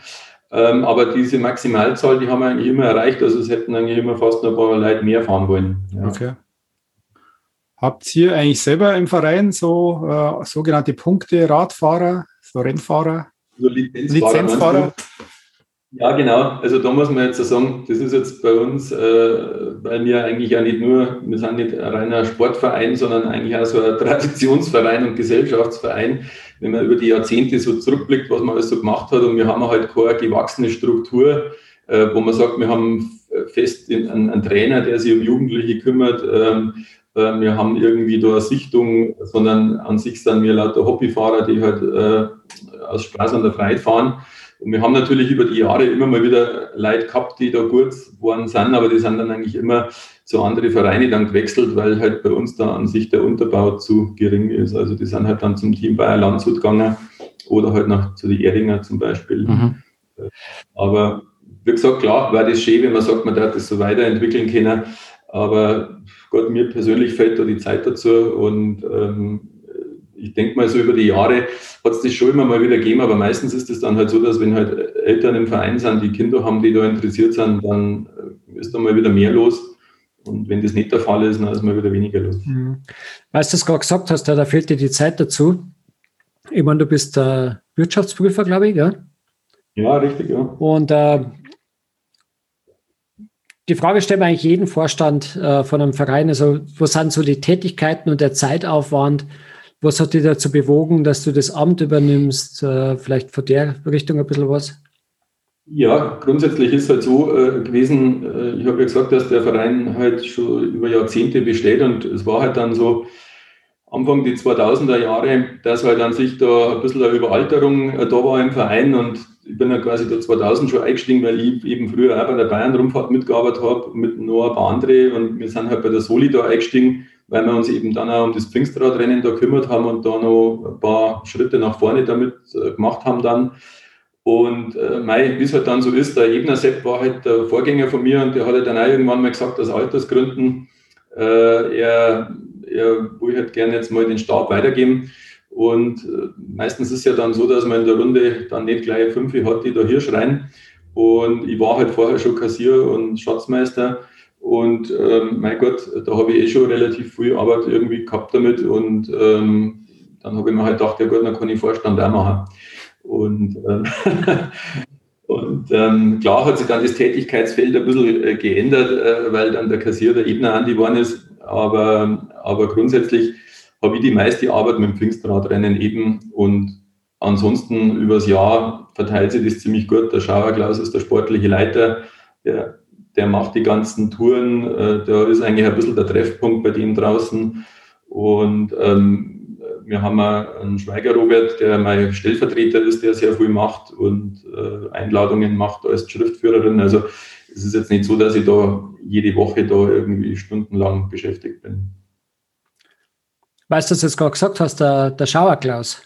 Ähm, aber diese Maximalzahl, die haben wir eigentlich immer erreicht. Also es hätten eigentlich immer fast noch ein paar Leute mehr fahren wollen. Ja. Okay. Habt ihr eigentlich selber im Verein so äh, sogenannte Punkte, Radfahrer, so Rennfahrer, so Lizenzfahrer? Lizenzfahrer? Ja, genau. Also da muss man jetzt sagen, das ist jetzt bei uns, äh, weil wir eigentlich ja nicht nur, wir sind nicht ein reiner Sportverein, sondern eigentlich auch so ein Traditionsverein und Gesellschaftsverein. Wenn man über die Jahrzehnte so zurückblickt, was man alles so gemacht hat und wir haben halt keine gewachsene Struktur, äh, wo man sagt, wir haben fest einen, einen, Trainer, der sich um Jugendliche kümmert. Ähm, äh, wir haben irgendwie da eine Sichtung, sondern an sich sind wir lauter Hobbyfahrer, die halt äh, aus Spaß an der Freiheit fahren. Und wir haben natürlich über die Jahre immer mal wieder Leute gehabt, die da gut geworden sind, aber die sind dann eigentlich immer zu anderen Vereinen dann gewechselt, weil halt bei uns da an sich der Unterbau zu gering ist. Also die sind halt dann zum Team Bayer Landshut gegangen oder halt noch zu den Eringer zum Beispiel. Mhm. Aber wie gesagt, klar, war das schön, wenn man sagt, man darf das so weiterentwickeln können. Aber Gott, mir persönlich fällt da die Zeit dazu und ähm, ich denke mal so über die Jahre hat es das schon immer mal wieder gegeben, aber meistens ist es dann halt so, dass wenn halt Eltern im Verein sind, die Kinder haben, die da interessiert sind, dann äh, ist da mal wieder mehr los. Und wenn das nicht der Fall ist, dann ist mal wieder weniger los. Mhm. Weißt du, es gerade gesagt hast, da fehlt dir die Zeit dazu. Ich meine, du bist äh, Wirtschaftsprüfer, glaube ich, ja? Ja, richtig, ja. Und äh, die Frage stellt man eigentlich jeden Vorstand äh, von einem Verein. Also, was sind so die Tätigkeiten und der Zeitaufwand? Was hat dich dazu bewogen, dass du das Amt übernimmst? Äh, vielleicht von der Richtung ein bisschen was? Ja, grundsätzlich ist es halt so äh, gewesen, äh, ich habe ja gesagt, dass der Verein halt schon über Jahrzehnte besteht und es war halt dann so, Anfang die 2000er Jahre, dass halt an sich da ein bisschen eine Überalterung da war im Verein und ich bin ja quasi da 2000 schon eingestiegen, weil ich eben früher auch bei der Bayern-Rundfahrt mitgearbeitet habe, mit noch ein paar andere und wir sind halt bei der Soli da eingestiegen, weil wir uns eben dann auch um das Pfingstradrennen da kümmert haben und da noch ein paar Schritte nach vorne damit äh, gemacht haben dann. Und äh, wie es halt dann so ist, der Ebner Sepp war halt der Vorgänger von mir und der hat halt dann auch irgendwann mal gesagt, aus Altersgründen, äh, er, er will halt gerne jetzt mal den Stab weitergeben. Und äh, meistens ist ja dann so, dass man in der Runde dann nicht gleich fünf hat, die da hier schreien. Und ich war halt vorher schon Kassier und Schatzmeister. Und ähm, mein Gott, da habe ich eh schon relativ viel Arbeit irgendwie gehabt damit. Und ähm, dann habe ich mir halt gedacht, ja gut, dann kann ich Vorstand auch machen. Und, äh, und ähm, klar hat sich dann das Tätigkeitsfeld ein bisschen äh, geändert, äh, weil dann der Kassier der Ebner an die ist. Aber, aber grundsätzlich habe ich die meiste Arbeit mit dem Pfingstradrennen eben und ansonsten übers Jahr verteilt sich das ziemlich gut. Der Schauerklaus ist der sportliche Leiter, der, der macht die ganzen Touren, äh, der ist eigentlich ein bisschen der Treffpunkt bei dem draußen und ähm, wir haben einen Schweiger Robert, der mein Stellvertreter ist, der sehr viel macht und äh, Einladungen macht als Schriftführerin. Also es ist jetzt nicht so, dass ich da jede Woche da irgendwie stundenlang beschäftigt bin. Weißt du, was du jetzt gerade gesagt hast, der, der Schauerklaus.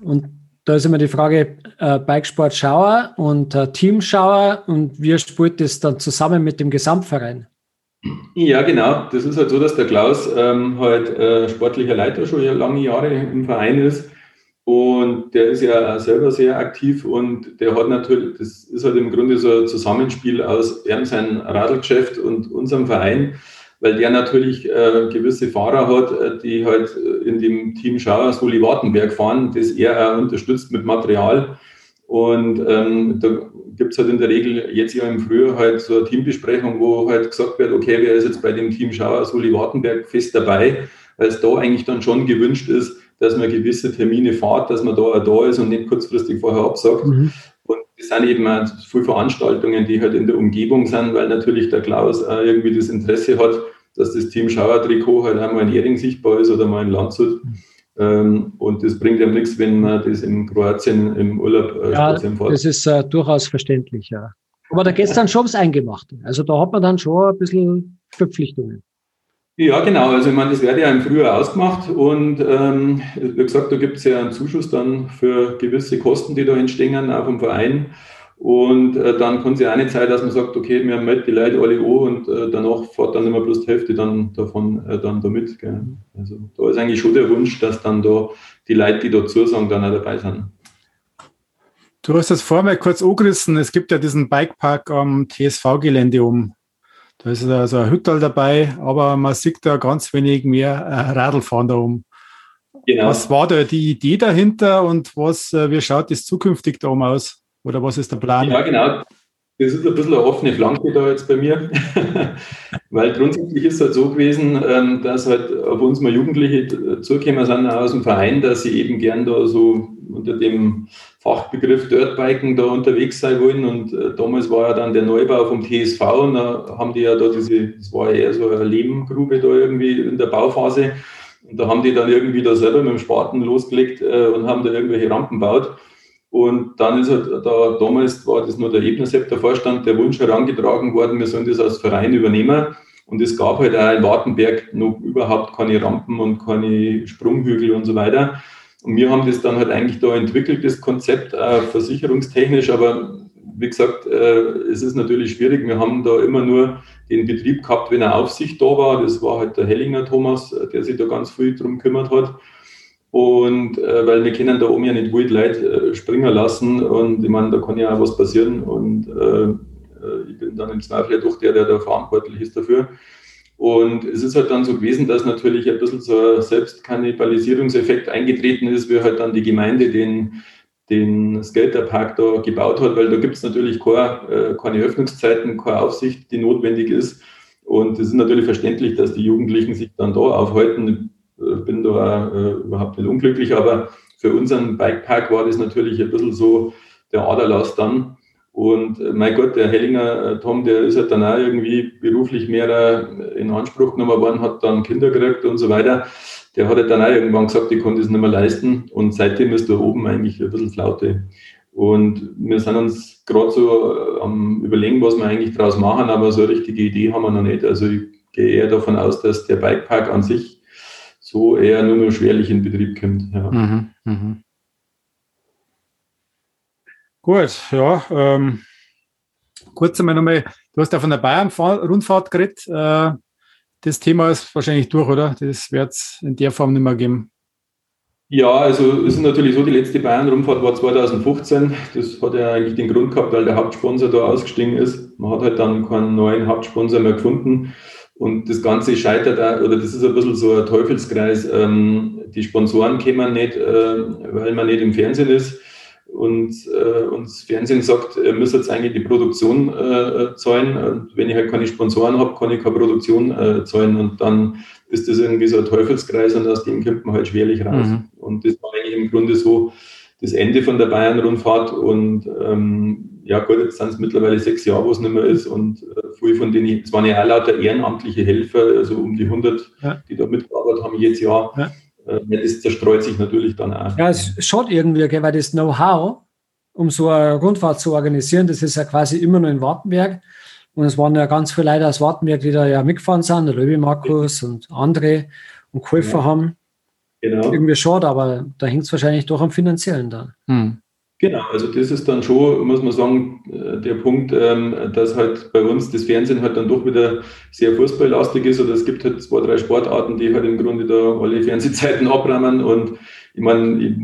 Und da ist immer die Frage, äh, Bikesport Schauer und äh, Team Schauer und wie spielt das dann zusammen mit dem Gesamtverein? Ja, genau. Das ist halt so, dass der Klaus ähm, halt äh, sportlicher Leiter schon lange Jahre im Verein ist. Und der ist ja selber sehr aktiv und der hat natürlich, das ist halt im Grunde so ein Zusammenspiel aus ihm sein Radlgeschäft und unserem Verein, weil der natürlich äh, gewisse Fahrer hat, äh, die halt in dem Team Schauer Soli Wartenberg fahren, das er auch unterstützt mit Material. Und ähm, da gibt es halt in der Regel jetzt ja im Frühjahr halt so eine Teambesprechung, wo halt gesagt wird, okay, wer ist jetzt bei dem Team Schauer Soli Wartenberg fest dabei, weil es da eigentlich dann schon gewünscht ist, dass man gewisse Termine fährt, dass man da auch da ist und nicht kurzfristig vorher absagt. Mhm. Es sind eben auch viele Veranstaltungen, die halt in der Umgebung sind, weil natürlich der Klaus auch irgendwie das Interesse hat, dass das Team Schauer-Trikot halt einmal in Ehring sichtbar ist oder mal in Landshut. Mhm. und das bringt ja nichts, wenn man das in Kroatien im Urlaub äh, ja. Das ist äh, durchaus verständlich, ja. Aber da geht es dann schon ums Eingemachte. Also da hat man dann schon ein bisschen Verpflichtungen. Ja, genau. Also ich meine, das wird ja im Frühjahr ausgemacht und ähm, wie gesagt, da gibt es ja einen Zuschuss dann für gewisse Kosten, die da entstehen, auch vom Verein. Und äh, dann kann es ja auch nicht sein, dass man sagt, okay, wir melden die Leute alle an und äh, danach fährt dann immer bloß die Hälfte dann davon äh, dann da mit. Gell? Also da ist eigentlich schon der Wunsch, dass dann da die Leute, die da zusagen, dann auch dabei sind. Du hast das vorher mal kurz angerissen. Es gibt ja diesen Bikepark am TSV-Gelände um. Da ist also ein Hüttel dabei, aber man sieht da ganz wenig mehr äh, Radlfahren da um. Genau. Was war da die Idee dahinter und was, äh, wie schaut das zukünftig da um aus? Oder was ist der Plan? Ja, genau. Das ist ein bisschen eine offene Flanke da jetzt bei mir, weil grundsätzlich ist es halt so gewesen, ähm, dass halt auf uns mal Jugendliche zugekommen sind aus dem Verein, dass sie eben gern da so unter dem Fachbegriff Dirtbiken da unterwegs sein wollen. Und äh, damals war ja dann der Neubau vom TSV und da haben die ja da diese, das war ja eher so eine Lehmgrube da irgendwie in der Bauphase. Und da haben die dann irgendwie da selber mit dem Spaten losgelegt äh, und haben da irgendwelche Rampen gebaut. Und dann ist halt da, damals war das nur der Ebnersepp, der Vorstand, der Wunsch herangetragen worden, wir sollen das als Verein übernehmen. Und es gab halt auch in Wartenberg noch überhaupt keine Rampen und keine Sprunghügel und so weiter. Und wir haben das dann halt eigentlich da entwickelt, das Konzept, äh, versicherungstechnisch, aber wie gesagt, äh, es ist natürlich schwierig. Wir haben da immer nur den Betrieb gehabt, wenn eine Aufsicht da war. Das war halt der Hellinger Thomas, äh, der sich da ganz viel drum kümmert hat. Und äh, weil wir können da oben ja nicht wild Leute äh, springen lassen und ich meine, da kann ja auch was passieren und äh, äh ich bin dann im Zweifel ja doch der, der da verantwortlich ist dafür. Und es ist halt dann so gewesen, dass natürlich ein bisschen so ein Selbstkannibalisierungseffekt eingetreten ist, wie halt dann die Gemeinde den, den Skaterpark da gebaut hat, weil da gibt es natürlich keine, äh, keine Öffnungszeiten, keine Aufsicht, die notwendig ist. Und es ist natürlich verständlich, dass die Jugendlichen sich dann da aufhalten. Ich bin da äh, überhaupt nicht unglücklich, aber für unseren Bikepark war das natürlich ein bisschen so der Aderlass dann. Und äh, mein Gott, der Hellinger äh, Tom, der ist halt dann auch irgendwie beruflich mehr äh, in Anspruch genommen worden, hat dann Kinder gekriegt und so weiter. Der hat dann auch irgendwann gesagt, ich konnte es nicht mehr leisten. Und seitdem ist da oben eigentlich ein bisschen Flaute. Und wir sind uns gerade so am Überlegen, was wir eigentlich daraus machen, aber so eine richtige Idee haben wir noch nicht. Also ich gehe eher davon aus, dass der Bikepark an sich so eher nur noch schwerlich in Betrieb kommt. Ja. Mhm, mh. Gut, ja. Ähm, kurz einmal nochmal, du hast ja von der Bayern-Rundfahrt geredet. Äh, das Thema ist wahrscheinlich durch, oder? Das wird es in der Form nicht mehr geben. Ja, also es ist natürlich so, die letzte Bayern-Rundfahrt war 2015. Das hat ja eigentlich den Grund gehabt, weil der Hauptsponsor da ausgestiegen ist. Man hat halt dann keinen neuen Hauptsponsor mehr gefunden. Und das Ganze scheitert auch, oder das ist ein bisschen so ein Teufelskreis. Ähm, die Sponsoren kommen nicht, äh, weil man nicht im Fernsehen ist und äh, uns Fernsehen sagt, ihr müsst jetzt eigentlich die Produktion äh, zahlen. Und wenn ich halt keine Sponsoren habe, kann ich keine Produktion äh, zahlen. Und dann ist das irgendwie so ein Teufelskreis und aus dem kommt man halt schwerlich raus. Mhm. Und das war eigentlich im Grunde so das Ende von der Bayern-Rundfahrt. Und ähm, ja gut, jetzt sind es mittlerweile sechs Jahre, wo es nicht mehr ist. Und äh, viele von denen, es waren ja auch lauter ehrenamtliche Helfer, also um die 100, ja. die da mitgearbeitet haben jedes Jahr. Ja äh, das zerstreut sich natürlich dann auch. Ja, es schaut irgendwie, weil das Know-how, um so eine Rundfahrt zu organisieren, das ist ja quasi immer nur in Wartenberg. Und es waren ja ganz viele Leute aus Wartenberg, die da ja mitgefahren sind, der Löwe Markus und andere und geholfen ja. haben. Genau. Irgendwie schade, aber da hängt es wahrscheinlich doch am Finanziellen da. Hm. Genau, also das ist dann schon, muss man sagen, äh, der Punkt, ähm, dass halt bei uns das Fernsehen halt dann doch wieder sehr fußballlastig ist oder es gibt halt zwei, drei Sportarten, die halt im Grunde da alle Fernsehzeiten abräumen und ich meine, ich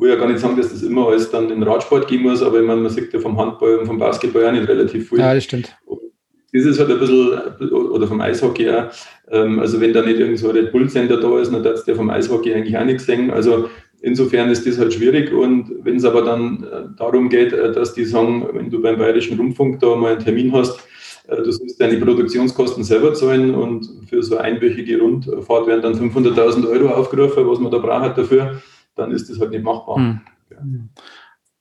will ja gar nicht sagen, dass das immer alles dann in Radsport gehen muss, aber ich meine, man sieht ja vom Handball und vom Basketball auch nicht relativ viel. Ja, das stimmt. Das ist halt ein bisschen, oder vom Eishockey auch, ähm, also wenn da nicht irgend so ein Red Bull-Sender da ist, dann darf der vom Eishockey eigentlich auch nichts sehen. Also insofern ist das halt schwierig und wenn es aber dann äh, darum geht, äh, dass die sagen, wenn du beim Bayerischen Rundfunk da mal einen Termin hast, äh, du sollst deine Produktionskosten selber zahlen und für so eine einwöchige Rundfahrt werden dann 500.000 Euro aufgerufen, was man da braucht dafür, dann ist das halt nicht machbar. Hm. Ja.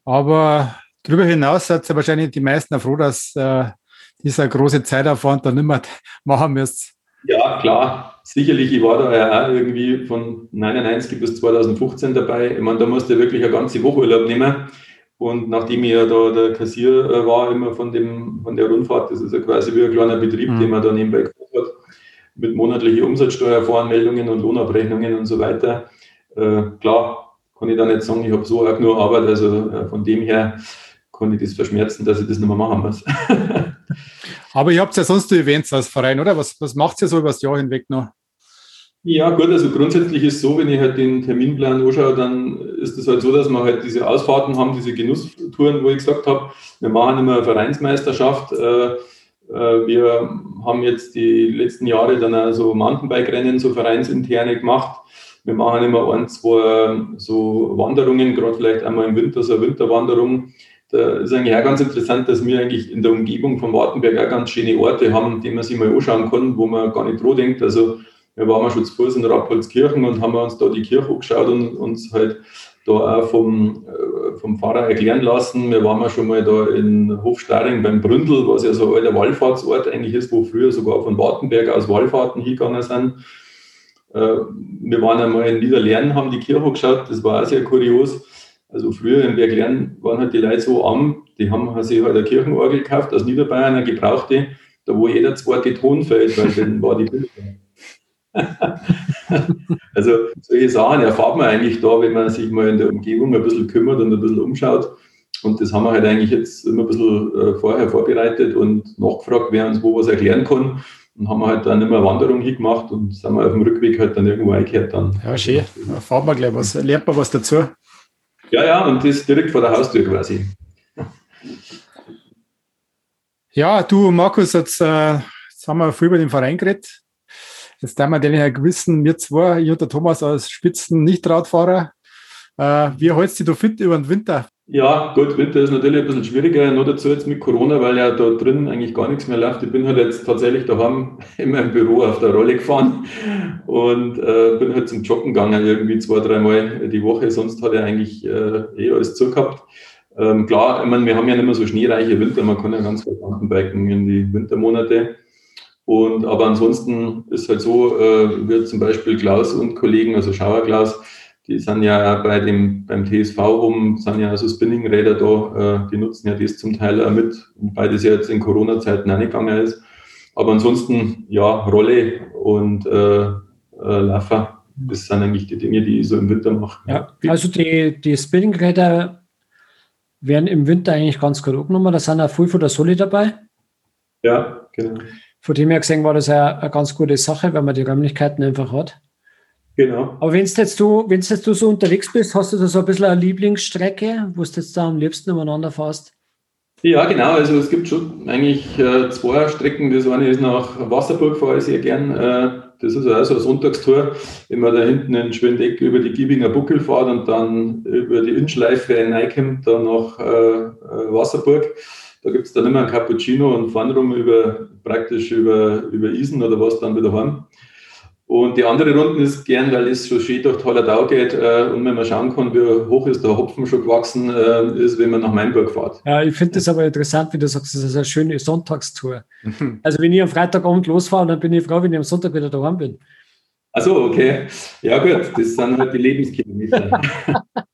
Aber darüber hinaus seid ihr wahrscheinlich die meisten auch froh, dass äh, dieser große Zeitaufwand dann nicht mehr machen müsst. Ja, klar. Sicherlich, ich war da ja auch irgendwie von 99 bis 2015 dabei. Ich meine, da musste ich wirklich eine ganze Woche Urlaub nehmen. Und nachdem ich ja da der Kassier äh, war, immer von, dem, von der Rundfahrt, das ist ja quasi wie ein kleiner Betrieb, mhm. den man da nebenbei gemacht hat, mit monatlichen Umsatzsteuervoranmeldungen und Lohnabrechnungen und so weiter. Äh, klar, kann ich da nicht sagen, ich habe so auch nur Arbeit, also äh, von dem her kann ich das verschmerzen, dass ich das nicht mehr machen muss. Aber ihr habt ja sonst die Events als Verein, oder? Was, was macht ihr so über das Jahr hinweg noch? Ja, gut, also grundsätzlich ist es so, wenn ich halt den Terminplan anschaue, dann ist es halt so, dass wir halt diese Ausfahrten haben, diese Genusstouren, wo ich gesagt habe, wir machen immer eine Vereinsmeisterschaft. Äh, äh, wir haben jetzt die letzten Jahre dann auch so Mountainbike-Rennen, so vereinsinterne gemacht. Wir machen immer ein, zwei so Wanderungen, gerade vielleicht einmal im Winter, so eine Winterwanderung. Da ist eigentlich auch ganz interessant, dass wir eigentlich in der Umgebung von Wartenberg auch ganz schöne Orte haben, die man sich mal anschauen kann, wo man gar nicht dran denkt. Also wir waren schon zu Fuß in Rappolskirchen und haben uns da die Kirche angeschaut und uns halt da auch vom, äh, vom Pfarrer erklären lassen. Wir waren schon mal da in Hofstaring beim Bründel, was ja so ein alter Wallfahrtsort eigentlich ist, wo früher sogar von Wartenberg aus Wallfahrten hingegangen sind. Äh, wir waren einmal in Niederlernen, haben die Kirche geschaut, das war auch sehr kurios. Also früher in Berglern waren halt die Leute so arm, die haben sich halt eine Kirchenorgel gekauft aus Niederbayern, eine gebrauchte, da wo jeder zweite Ton fällt, weil dann war die Bilder. also solche Sachen erfahrt man eigentlich da, wenn man sich mal in der Umgebung ein bisschen kümmert und ein bisschen umschaut. Und das haben wir halt eigentlich jetzt immer ein bisschen äh, vorher vorbereitet und nachgefragt, wer uns wo was erklären kann. Und haben wir halt dann immer eine Wanderung hingemacht und sind wir auf dem Rückweg halt dann irgendwo eingekehrt dann. Ja, schön. Da fahren wir gleich was, lernt man was dazu. Ja, ja, und das direkt vor der Haustür quasi. Ja, du Markus, jetzt, äh, jetzt haben wir viel über den Verein geredet. Jetzt haben wir natürlich wissen, wir zwei, ich und der Thomas als Spitzen-Nicht-Radfahrer. Äh, wie hältst du dich fit über den Winter? Ja, gut, Winter ist natürlich ein bisschen schwieriger, nur dazu jetzt mit Corona, weil ja da drin eigentlich gar nichts mehr läuft. Ich bin halt jetzt tatsächlich daheim in meinem Büro auf der Rolle gefahren und äh, bin halt zum Joggen gegangen, irgendwie zwei, dreimal die Woche. Sonst hat er eigentlich äh, eh alles zugehabt. Ähm, klar, ich meine, wir haben ja nicht mehr so schneereiche Winter, man kann ja ganz gut Mountainbiken in die Wintermonate. Und aber ansonsten ist halt so, äh, wird zum Beispiel Klaus und Kollegen, also Schauer Klaus, die sind ja bei dem, beim TSV rum, sind ja also Spinningräder da, äh, die nutzen ja das zum Teil auch mit, wobei das ja jetzt in Corona-Zeiten auch nicht gegangen ist. Aber ansonsten, ja, Rolle und äh, äh, Laffer, das sind eigentlich die Dinge, die ich so im Winter mache. Ja, also die, die Spinningräder werden im Winter eigentlich ganz gut angenommen. Da sind auch viel von der Soli dabei. Ja, genau. Von dem her gesehen war das ja eine ganz gute Sache, weil man die Räumlichkeiten einfach hat. Genau. Aber wenn du jetzt, du, jetzt du so unterwegs bist, hast du da so ein bisschen eine Lieblingsstrecke, wo du jetzt da am liebsten umeinander fährst? Ja, genau. Also es gibt schon eigentlich äh, zwei Strecken. Das eine ist nach Wasserburg, fahre ich sehr gern. Äh, das ist also ein Sonntagstour, wenn man da hinten in Schwendeck über die Giebinger Buckel fährt und dann über die Innenschleife reinkommt, dann nach äh Wasserburg. Da gibt es dann immer ein Cappuccino und fahren rum über, praktisch über, über Isen oder was dann wieder heim. Und die andere Runde ist gern, weil es so schön durch Hallertau geht äh, und wenn man schauen kann, wie hoch ist der Hopfen schon gewachsen äh, ist, wenn man nach Mainburg fährt. Ja, ich finde das aber interessant, wie du sagst, das ist eine schöne Sonntagstour. Also wenn ich am Freitagabend losfahre, dann bin ich froh, wenn ich am Sonntag wieder daheim bin. Achso, okay. Ja gut, das sind halt die Lebenskilometer.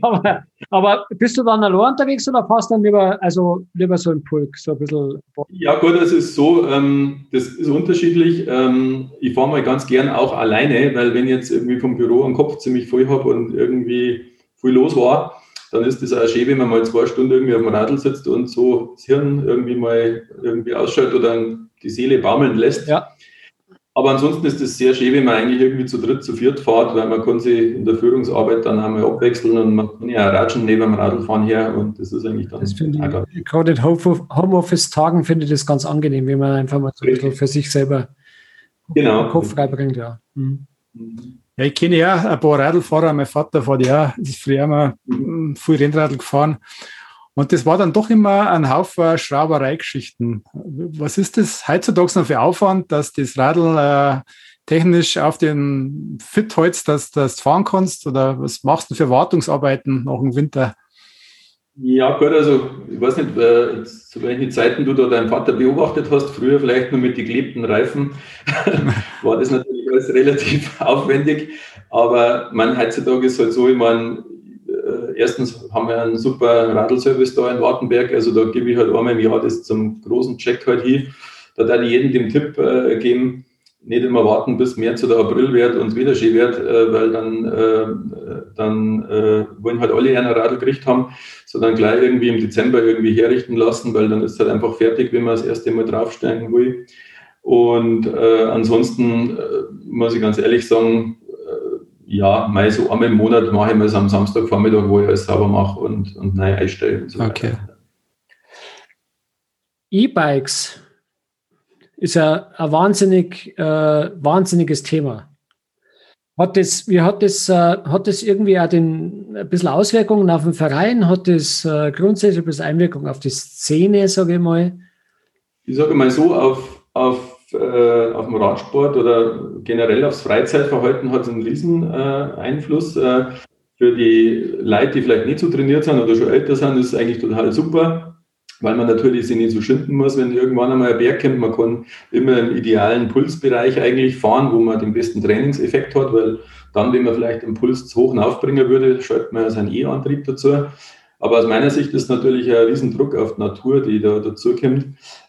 aber, aber, bist du dann allein unterwegs oder fährst dann lieber, also lieber so ein Pulk, so ein bisschen? Ja, gut, das ist so, ähm, das ist unterschiedlich. Ähm, ich fahre mal ganz gern auch alleine, weil wenn ich jetzt irgendwie vom Büro am Kopf ziemlich voll habe und irgendwie viel los war, dann ist das auch schön, wenn man mal zwei Stunden irgendwie auf dem Radl sitzt und so das Hirn irgendwie mal irgendwie ausschaltet oder die Seele baumeln lässt. Ja. Aber ansonsten ist es sehr schön, wenn man eigentlich irgendwie zu dritt, zu viert fährt, weil man kann sich in der Führungsarbeit dann einmal abwechseln und man kann ja auch ratschen neben dem Radlfahren her und das ist eigentlich dann. Das finde ich, gerade in Homeoffice-Tagen finde ich das ganz angenehm, wenn man einfach mal so ein bisschen für sich selber genau. Kopf freibringt, ja. Mhm. Ja, ich kenne ja ein paar Radlfahrer. Mein Vater fährt ja, ist früher mal viel Rennradl gefahren. Und das war dann doch immer ein Haufen Schraubereigeschichten. Was ist das heutzutage noch für Aufwand, dass das Radl äh, technisch auf den Fit hältst, dass du das fahren kannst? Oder was machst du für Wartungsarbeiten nach dem Winter? Ja, gut, also ich weiß nicht, äh, zu welchen Zeiten du da deinen Vater beobachtet hast. Früher vielleicht nur mit geklebten Reifen war das natürlich alles relativ aufwendig. Aber man heutzutage ist halt so, ich meine, erstens haben wir einen super Radlservice da in Wartenberg, also da gebe ich halt einmal im Jahr das zum großen Check halt hin. Da darf ich jedem den Tipp äh, geben, nicht immer warten bis März oder April wird und wieder schön wird, äh, weil dann, äh, dann äh, wollen halt alle einen Radl gekriegt haben, sondern gleich irgendwie im Dezember irgendwie herrichten lassen, weil dann ist es halt einfach fertig, wenn man das erste Mal draufsteigen will. Und äh, ansonsten muss ich ganz ehrlich sagen, ja, mal so einmal im Monat mache ich es am Samstagvormittag, wo ich alles sauber mache und, und neu einstelle und so okay. E-Bikes ist ja ein wahnsinnig, äh, wahnsinniges Thema. Hat das, wie hat das, äh, hat das irgendwie auch den, ein bisschen Auswirkungen auf den Verein? Hat das äh, grundsätzlich ein bisschen Einwirkung auf die Szene, sage ich mal? Ich sage mal so, auf, auf äh, auf dem Radsport oder generell aufs Freizeitverhalten hat es einen riesen äh, Einfluss. Äh, für die Leute, die vielleicht nicht so trainiert sind oder schon älter sind, ist es eigentlich total super, weil man natürlich sich nicht so schinden muss, wenn irgendwann einmal ein Berg kommt. Man kann immer im idealen Pulsbereich eigentlich fahren, wo man den besten Trainingseffekt hat, weil dann, wenn man vielleicht den Puls zu hoch aufbringen würde, schaltet man ja seinen E-Antrieb dazu. Aber aus meiner Sicht ist natürlich ein Riesendruck auf die Natur, die da dazu kommt.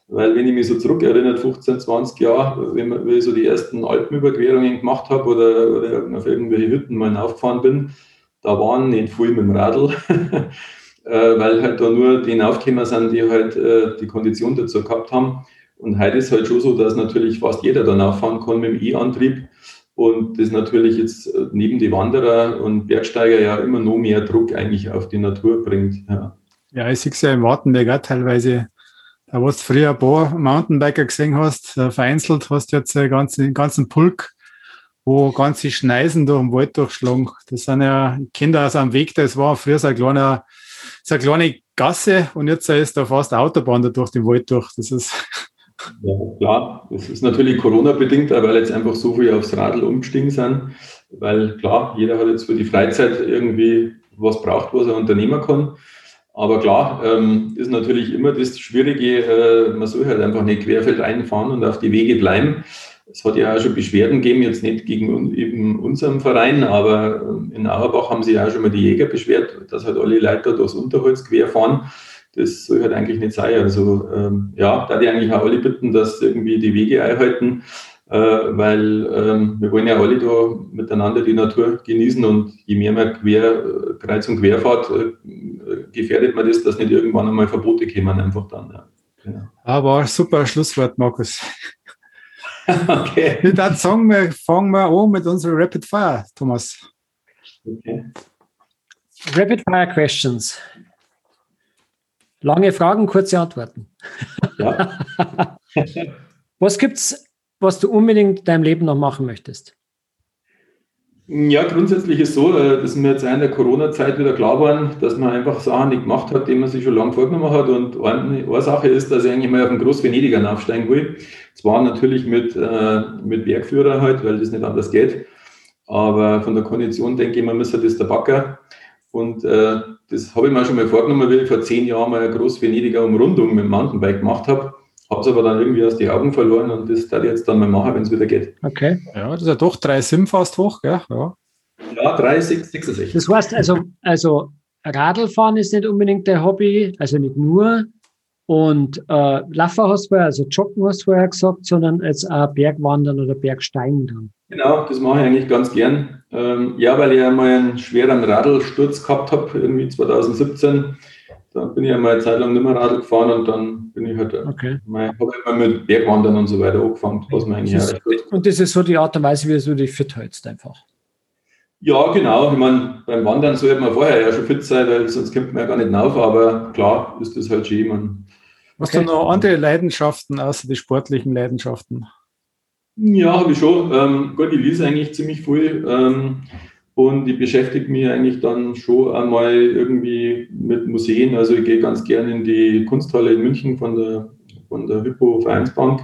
Weil wenn ich mich so zurückerinnere, 15, 20 Jahre, wenn, ich so die ersten Alpenüberquerungen gemacht habe oder, oder auf irgendwelche Hütten mal aufgefahren bin, da waren nicht viel mit dem Radl, äh, weil halt da nur die aufgekommen sind, die halt äh, die Kondition dazu gehabt haben. Und heute ist halt schon so, dass natürlich fast jeder dann auffahren kann mit dem E-Antrieb und das natürlich jetzt äh, neben die Wanderer und Bergsteiger ja immer noch mehr Druck eigentlich auf die Natur bringt. Ja, ja ich sehe es ja im Wartenberg auch teilweise da wo du früher ein paar Mountainbiker gesehen hast, äh, vereinzelt hast du jetzt den ganzen, ganzen Pulk, wo ganze Schneisen durch den Wald durchschlagen. Das sind ja Kinder aus einem Weg, das war früher so ein kleiner, so eine kleine Gasse und jetzt ist da fast eine Autobahn da durch den Wald durch. Das ist ja, klar, das ist natürlich Corona-bedingt, weil jetzt einfach so viele aufs Radl umgestiegen sind. Weil klar, jeder hat jetzt für die Freizeit irgendwie was braucht, was er unternehmen kann. Aber klar, ähm, ist natürlich immer das Schwierige, äh, man soll halt einfach nicht querfeld einfahren und auf die Wege bleiben. Es hat ja auch schon Beschwerden gegeben, jetzt nicht gegen eben unseren Verein, aber ähm, in Auerbach haben sich ja auch schon mal die Jäger beschwert, dass halt alle Leute durchs Unterholz querfahren. Das soll halt eigentlich nicht sein. Also ähm, ja, da die eigentlich auch alle bitten, dass irgendwie die Wege einhalten äh, weil ähm, wir wollen ja alle da miteinander die Natur genießen und je mehr man quer, äh, kreuz und quer fährt, äh, gefährdet man das, dass nicht irgendwann einmal Verbote kommen, einfach dann. Ja. Genau. Aber super Schlusswort, Markus. okay. Ich würde sagen, wir fangen wir an mit unserer Rapid Fire, Thomas. Okay. Rapid Fire Questions. Lange Fragen, kurze Antworten. Ja. Was gibt es was du unbedingt in deinem Leben noch machen möchtest? Ja, grundsätzlich ist so, äh, dass mir jetzt in der Corona-Zeit wieder klar war, dass man einfach Sachen nicht gemacht hat, die man sich schon lange vorgenommen hat. Und eine, eine Sache ist, dass ich eigentlich mal auf den Groß-Venediger aufsteigen will. Zwar natürlich mit, äh, mit Bergführer halt, weil das nicht anders geht. Aber von der Kondition denke ich, man müsste das der Backer. Und äh, das habe ich mir schon mal vorgenommen, weil ich vor zehn Jahren mal eine Groß-Venediger Umrundung mit dem Mountainbike gemacht habe. Habe es aber dann irgendwie aus den Augen verloren und das werde ich jetzt dann mal machen, wenn es wieder geht. Okay. Ja, das ist ja doch drei Sim fast hoch, gell? Ja. Ja, Ja, 30, 66. Das heißt also, also Radlfahren ist nicht unbedingt der Hobby, also nicht nur. Und äh, Laufen hast du vorher, also Joggen hast du vorher gesagt, sondern jetzt auch Bergwandern oder Bergsteigen dann. Genau, das mache ich eigentlich ganz gern. Ähm, ja, weil ich einmal einen schweren Radlsturz gehabt habe, irgendwie 2017. Da bin ich einmal eine Zeit lang nicht mehr Radl gefahren und dann bin ich halt, äh, okay. habe immer mit Bergwandern und so weiter angefangen, was man eigentlich das Und das ist so die Art und Weise, wie du dich fit hältst einfach. Ja, genau. Ich meine, beim Wandern sollte man vorher ja schon fit sein, weil sonst kommt man ja gar nicht rauf. Aber klar ist das halt schon. Man Hast okay. du noch andere Leidenschaften außer die sportlichen Leidenschaften? Ja, habe ich schon. Ähm, gut, ich lese eigentlich ziemlich viel ähm, und ich beschäftige mich eigentlich dann schon einmal irgendwie mit Museen. Also ich gehe ganz gerne in die Kunsthalle in München von der, von der Hypo Vereinsbank.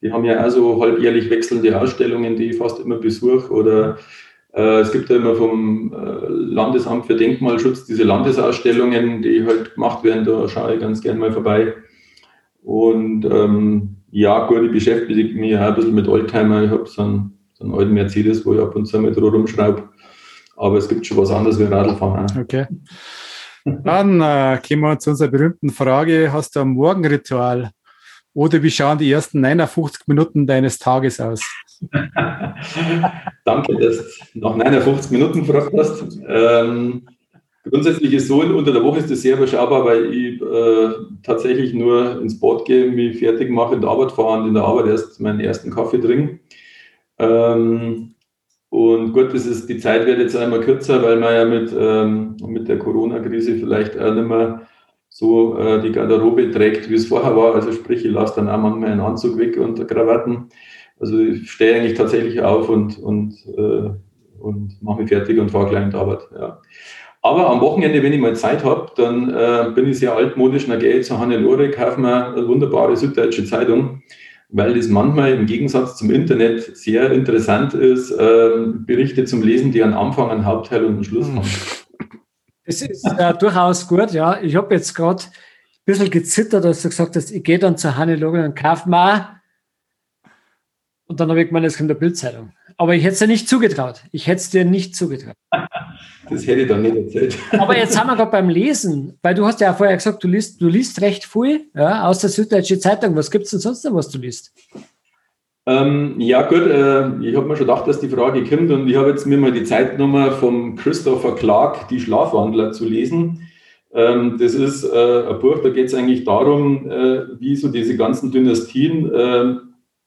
Die haben ja also halbjährlich wechselnde Ausstellungen, die ich fast immer besuche. Oder äh, es gibt ja immer vom äh, Landesamt für Denkmalschutz diese Landesausstellungen, die halt gemacht werden. Da schaue ich ganz gerne mal vorbei. Und ähm, ja, gut, ich beschäftige mich auch ein bisschen mit Oldtimer. Ich habe so einen, so einen alten Mercedes, wo ich ab und zu mit rumschraube. Aber es gibt schon was anderes wie Radlfahren. Auch. Okay. Dann äh, kommen wir zu unserer berühmten Frage: Hast du ein Morgenritual? Oder wie schauen die ersten 59 Minuten deines Tages aus? Danke, dass du nach 59 Minuten gefragt hast. Ähm, Grundsätzlich ist so, unter der Woche ist das sehr überschaubar, weil ich äh, tatsächlich nur ins Boot gehe, mich fertig mache, in der Arbeit fahre und in der Arbeit erst meinen ersten Kaffee trinke. Ähm, und gut, das ist, die Zeit wird jetzt einmal kürzer, weil man ja mit, ähm, mit der Corona-Krise vielleicht auch nicht mehr so äh, die Garderobe trägt, wie es vorher war. Also sprich, ich lasse dann auch manchmal einen Anzug weg und Krawatten. Also ich stehe eigentlich tatsächlich auf und, und, äh, und mache mich fertig und fahre gleich in die Arbeit. Ja. Aber am Wochenende, wenn ich mal Zeit habe, dann äh, bin ich sehr altmodisch, dann gehe ich zu Hannelore, kaufe mir eine wunderbare süddeutsche Zeitung, weil das manchmal im Gegensatz zum Internet sehr interessant ist, äh, Berichte zum Lesen, die einen Anfang, einen Hauptteil und einen Schluss hm. haben. Das ist äh, durchaus gut, ja. Ich habe jetzt gerade ein bisschen gezittert, als du gesagt hast, ich gehe dann zur Hannelore und kaufe mir und dann habe ich gemeint, es kommt eine Bildzeitung. Aber ich hätte es dir nicht zugetraut. Ich hätte es dir nicht zugetraut. Das hätte ich dann nicht erzählt. Aber jetzt haben wir gerade beim Lesen, weil du hast ja vorher gesagt, du liest, du liest recht viel, ja, aus der Süddeutschen Zeitung. Was gibt es denn sonst noch, was du liest? Ähm, ja, gut, äh, ich habe mir schon gedacht, dass die Frage kommt und ich habe jetzt mir mal die Zeitnummer vom Christopher Clark, Die Schlafwandler, zu lesen. Ähm, das ist äh, ein Buch, da geht es eigentlich darum, äh, wie so diese ganzen Dynastien äh,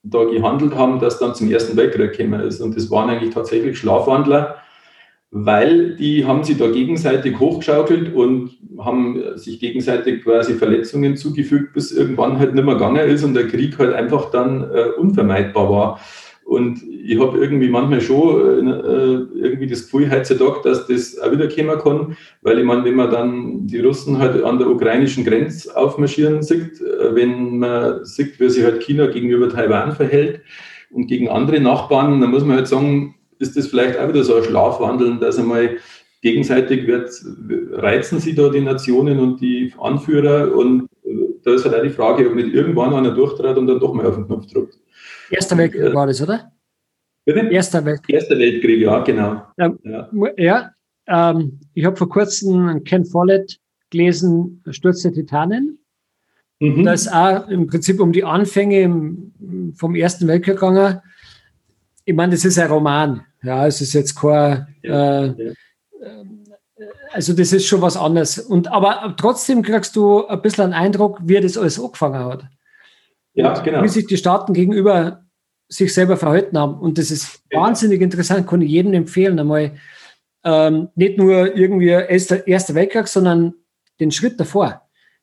da gehandelt haben, dass dann zum Ersten Weltkrieg gekommen ist. Und das waren eigentlich tatsächlich Schlafwandler, weil die haben sich da gegenseitig hochgeschaukelt und haben sich gegenseitig quasi Verletzungen zugefügt, bis irgendwann halt nicht mehr gegangen ist und der Krieg halt einfach dann äh, unvermeidbar war. Und ich habe irgendwie manchmal schon äh, irgendwie das Gefühl heutzutage, dass das auch wieder kommen kann, weil ich meine, wenn man dann die Russen halt an der ukrainischen Grenze aufmarschieren sieht, äh, wenn man sieht, wie sich halt China gegenüber Taiwan verhält und gegen andere Nachbarn, dann muss man halt sagen, ist das vielleicht auch wieder so ein Schlafwandeln, dass einmal gegenseitig wird, reizen sie da die Nationen und die Anführer und äh, da ist halt auch die Frage, ob nicht irgendwann einer durchtrat und dann doch mal auf den Knopf drückt. Erster Weltkrieg war das, oder? Bitte? Erster Weltkrieg. Erster Weltkrieg, ja, genau. Ähm, ja, ja ähm, ich habe vor kurzem Ken Follett gelesen, Sturz der Titanen. Mhm. Da ist auch im Prinzip um die Anfänge im, vom Ersten Weltkrieg gegangen. Ich meine, das ist ein Roman. Ja, es ist jetzt kein. Ja, äh, ja. Also, das ist schon was anderes. Und, aber trotzdem kriegst du ein bisschen einen Eindruck, wie das alles angefangen hat. Ja, genau. Wie sich die Staaten gegenüber sich selber verhalten haben. Und das ist genau. wahnsinnig interessant, kann ich jedem empfehlen, einmal ähm, nicht nur irgendwie erster, erster Weltkrieg, sondern den Schritt davor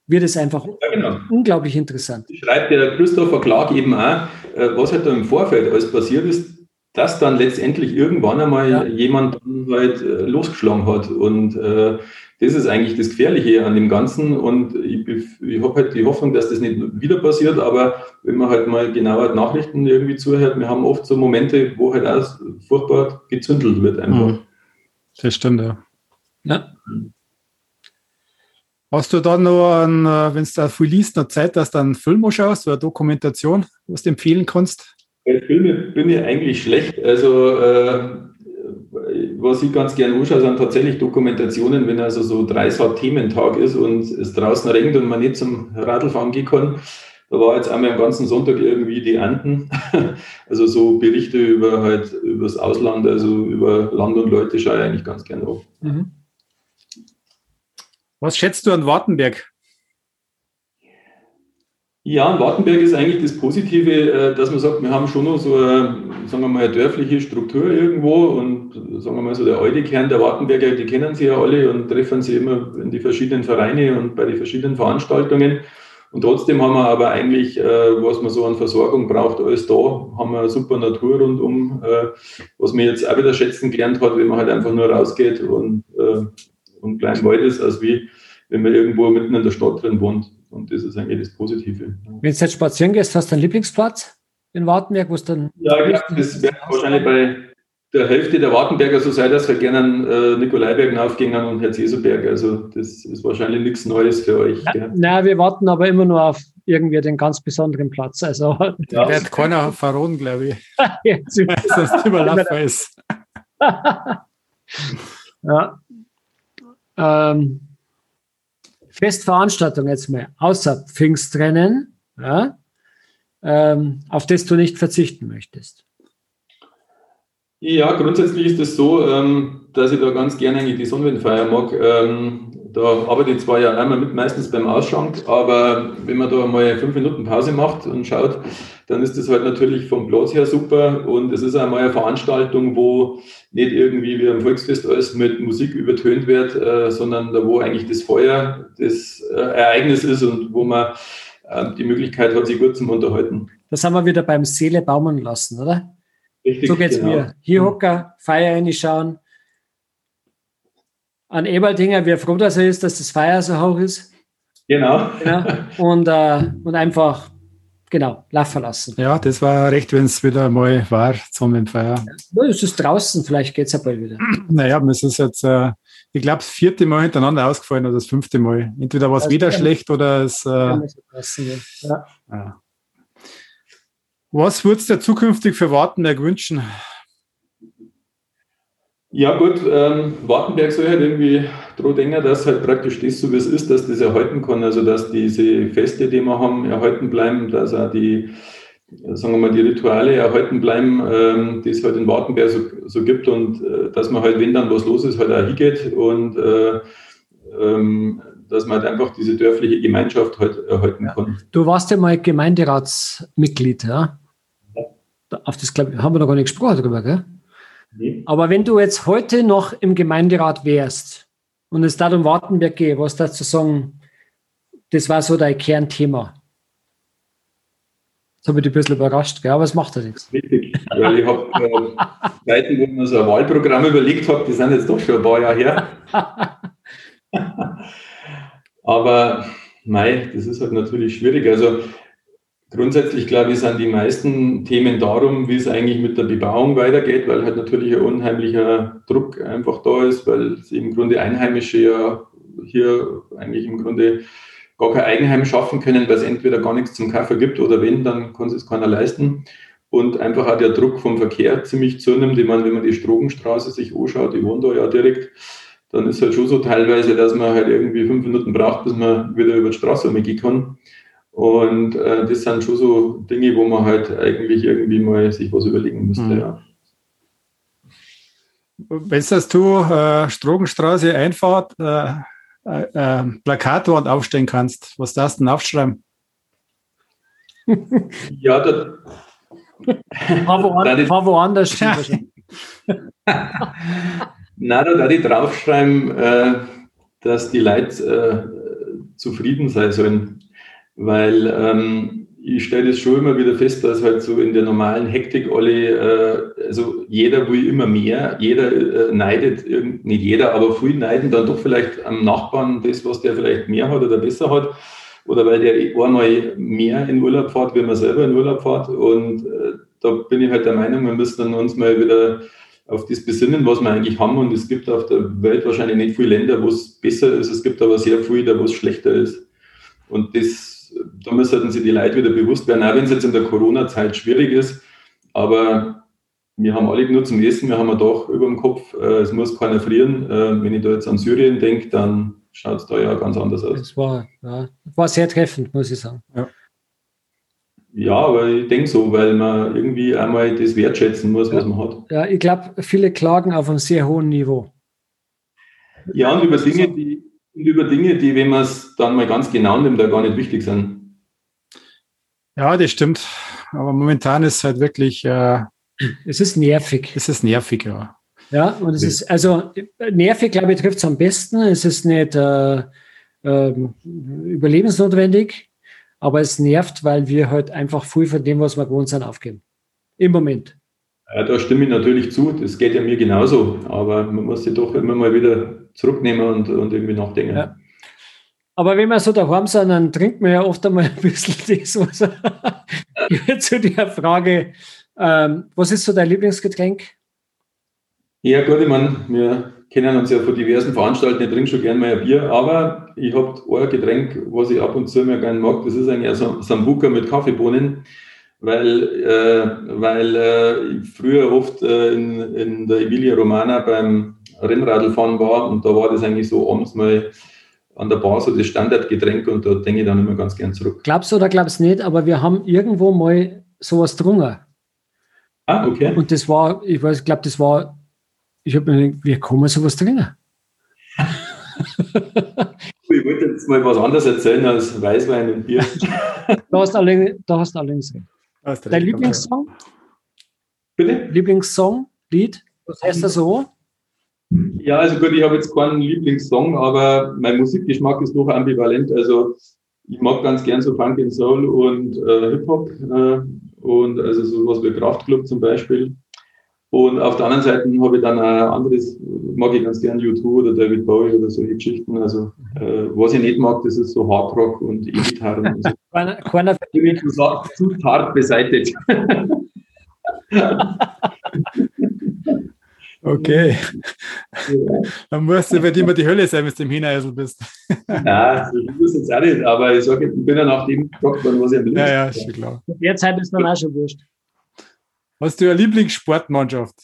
wird es einfach ja, genau. unglaublich interessant. Schreibt der Christopher Clark eben auch, äh, was halt da im Vorfeld alles passiert ist, dass dann letztendlich irgendwann einmal ja. jemand halt äh, losgeschlagen hat. Und äh, das ist eigentlich das Gefährliche an dem Ganzen. Und ich, ich habe halt die Hoffnung, dass das nicht wieder passiert. Aber wenn man halt mal genauer Nachrichten irgendwie zuhört, wir haben oft so Momente, wo halt auch furchtbar gezündelt wird einfach. Mhm. Das stimmt, ja. ja. Hast du dann noch, äh, wenn du da viel liest, noch Zeit, dass du einen Film schaust oder Dokumentation, was du empfehlen kannst? Bei Filmen bin ich eigentlich schlecht. Also äh, was ich ganz gerne anschaue, sind tatsächlich Dokumentationen, wenn also so dreisat Thementag ist und es draußen regnet und man nicht zum Radlfahren gehen kann. Da war jetzt einmal am ganzen Sonntag irgendwie die Anden. Also so Berichte über halt über das Ausland, also über Land und Leute schaue ich eigentlich ganz gerne auf. Mhm. Was schätzt du an Wartenberg? Ja, in Wartenberg ist eigentlich das Positive, äh, dass man sagt, wir haben schon noch so eine, sagen wir mal, eine dörfliche Struktur irgendwo und sagen wir mal so der alte Kern der Wartenberger, die kennen sie ja alle und treffen sie immer in die verschiedenen Vereine und bei den verschiedenen Veranstaltungen. Und trotzdem haben wir aber eigentlich, äh, was man so an Versorgung braucht, alles da. Haben wir eine super Natur rundum, äh, was man jetzt auch wieder schätzen gelernt hat, wenn man halt einfach nur rausgeht und, und klein Wald ist, als wie wenn man irgendwo mitten in der Stadt drin wohnt. Und das ist eigentlich das Positive. Wenn du jetzt spazieren gehst, hast du einen Lieblingsplatz in Wartenberg, wo es dann. Ja, genau. Das wäre wahrscheinlich bei der Hälfte der Wartenberger so sein, dass wir gerne äh, Nikolaiberg aufgingen und Herz-Jesu-Berg. Also, das ist wahrscheinlich nichts Neues für euch. Ja, naja, wir warten aber immer nur auf irgendwie den ganz besonderen Platz. Also, ja. wird keiner verrohen, glaube ich. Jetzt Sonst überlaufen ist. ja. Ähm, Festveranstaltung jetzt mal, außer Pfingstrennen, ja, ähm, auf das du nicht verzichten möchtest? Ja, grundsätzlich ist es so, ähm, dass ich da ganz gerne eigentlich die Sonnenwindfeier mag. Ähm, da arbeite ich zwar ja einmal mit, meistens beim Ausschank, aber wenn man da mal fünf Minuten Pause macht und schaut, dann ist das halt natürlich vom Platz her super und es ist einmal eine Veranstaltung, wo nicht irgendwie wie am Volksfest alles mit Musik übertönt wird, äh, sondern da wo eigentlich das Feuer das äh, Ereignis ist und wo man äh, die Möglichkeit hat, sich gut zu unterhalten. Das haben wir wieder beim Seele baumen lassen, oder? Richtig, so geht's genau. mir. Hier hocken, Feier reinschauen. An Eberdinger, wir froh, dass er ist, dass das Feier so hoch ist. Genau. genau. Und, äh, und einfach genau, laufen lassen. Ja, das war recht, wenn es wieder mal war zum Feier. Ja, es ist draußen, vielleicht geht es ja bald wieder. Naja, es ist jetzt, äh, ich glaube, das vierte Mal hintereinander ausgefallen oder das fünfte Mal. Entweder war es wieder schlecht oder es. Äh, ja. ja. Was würdest du zukünftig für Wartenberg wünschen? Ja gut, ähm, Wartenberg soll halt irgendwie dran denken, dass halt praktisch das so wie es ist, dass das erhalten kann, also dass diese Feste, die wir haben, erhalten bleiben, dass auch die, sagen wir mal, die Rituale erhalten bleiben, ähm, die es halt in Wartenberg so, so gibt und äh, dass man halt, wenn dann was los ist, halt auch hingeht und äh, ähm, dass man halt einfach diese dörfliche Gemeinschaft halt erhalten kann. Du warst ja mal Gemeinderatsmitglied, ja? Auf das glaub, haben wir noch gar nicht gesprochen darüber, gell? Nee. Aber wenn du jetzt heute noch im Gemeinderat wärst und es da um Wartenberg geht, was dazu sagen, das war so dein Kernthema. Das habe ich dich ein bisschen überrascht, gell? aber es macht ja nichts. Richtig, weil ich habe äh, Zeiten, wo ich mir so ein Wahlprogramm überlegt habe, die sind jetzt doch schon ein paar Jahre her. aber mei, das ist halt natürlich schwierig. Also Grundsätzlich, glaube ich, sind die meisten Themen darum, wie es eigentlich mit der Bebauung weitergeht, weil halt natürlich ein unheimlicher Druck einfach da ist, weil sie im Grunde Einheimische ja hier eigentlich im Grunde gar kein Eigenheim schaffen können, weil es entweder gar nichts zum Kaffee gibt oder wenn, dann kann es keiner leisten. Und einfach auch der Druck vom Verkehr ziemlich zunimmt. Ich meine, wenn man die Strogenstraße sich anschaut, ich wohne da ja direkt, dann ist halt schon so teilweise, dass man halt irgendwie fünf Minuten braucht, bis man wieder über die Straße umgehen kann. Und äh, das sind schon so Dinge, wo man halt eigentlich irgendwie mal sich was überlegen müsste. Mhm. Ja. Wenn das du äh, Strogenstraße Einfahrt äh, äh, äh, Plakatwand aufstellen kannst, was darfst du denn aufschreiben? ja, da, war, woanders, war woanders Nein, da darf ich draufschreiben, äh, dass die Leute äh, zufrieden sein sollen weil ähm, ich stelle das schon immer wieder fest, dass halt so in der normalen Hektik alle, äh, also jeder will immer mehr, jeder äh, neidet, nicht jeder, aber viele neiden dann doch vielleicht am Nachbarn das, was der vielleicht mehr hat oder besser hat. Oder weil der einmal mehr in Urlaub fährt, wie man selber in Urlaub fährt. Und äh, da bin ich halt der Meinung, wir müssen uns mal wieder auf das besinnen, was wir eigentlich haben. Und es gibt auf der Welt wahrscheinlich nicht viele Länder, wo es besser ist. Es gibt aber sehr viele, wo es schlechter ist. Und das da müssen sich die Leute wieder bewusst werden, auch wenn es jetzt in der Corona-Zeit schwierig ist. Aber wir haben alle nur zum Essen, wir haben ein Dach über dem Kopf, äh, es muss keiner frieren. Äh, wenn ich da jetzt an Syrien denke, dann schaut es da ja ganz anders aus. Das war, ja, war sehr treffend, muss ich sagen. Ja. Ja, aber ich denke so, weil man irgendwie einmal das wertschätzen muss, was man hat. Ja, ich glaube, viele klagen auf einem sehr hohen Niveau. Ja, und über Dinge, die, über Dinge, die, wenn man es dann mal ganz genau nimmt, da gar nicht wichtig sind. Ja, das stimmt. Aber momentan ist es halt wirklich. Äh, es ist nervig. Es ist nervig, ja. Ja, und es ist, also nervig, glaube ich, trifft es am besten. Es ist nicht äh, äh, überlebensnotwendig. Aber es nervt, weil wir halt einfach viel von dem, was wir gewohnt sind, aufgeben. Im Moment. Ja, da stimme ich natürlich zu. Das geht ja mir genauso. Aber man muss sich doch immer mal wieder zurücknehmen und, und irgendwie nachdenken. Ja. Aber wenn wir so daheim sind, dann trinkt man ja oft einmal ein bisschen das, was zu der Frage, ähm, was ist so dein Lieblingsgetränk? Ja, gut, ich meine, wir kennen uns ja von diversen Veranstaltungen, ich trinke schon gerne mal ein Bier, aber ich habe ein Getränk, was ich ab und zu mir gerne mag, das ist eigentlich ein Sambuca mit Kaffeebohnen, weil, äh, weil äh, ich früher oft äh, in, in der Emilia Romana beim Rennradlfahren war und da war das eigentlich so abends mal an der Bar so das Standardgetränk und da denke ich dann immer ganz gern zurück. Glaubst du oder glaubst du nicht, aber wir haben irgendwo mal sowas drungen. Ah, okay. Und das war, ich weiß, ich glaube, das war ich habe mir gedacht, wie kann man sowas trinken? ich wollte jetzt mal was anderes erzählen als Weißwein und Bier. da hast du allerdings, da hast du allerdings recht. Dein Lieblingssong? Bitte? Lieblingssong, Lied? Was heißt das so? Ja, also gut, ich habe jetzt keinen Lieblingssong, aber mein Musikgeschmack ist doch ambivalent. Also ich mag ganz gern so Funk and Soul und äh, Hip-Hop äh, und also sowas wie Kraftclub zum Beispiel. Und auf der anderen Seite habe ich dann ein anderes, mag ich ganz gern U2 oder David Bowie oder solche Geschichten. Also, äh, was ich nicht mag, das ist so Hardrock und E-Gitarren. Und so. keiner, keiner zu hart beseitigt. okay. Ja. Dann musst du bei dir immer die Hölle sein, wenn du im Hineisel bist. Nein, ich muss jetzt auch nicht, aber ich sage, ich bin ja nach dem gefragt worden, was ich am liebsten Ja, ja, ist schon klar. Derzeit ist dann auch schon wurscht. Hast du eine Lieblingssportmannschaft?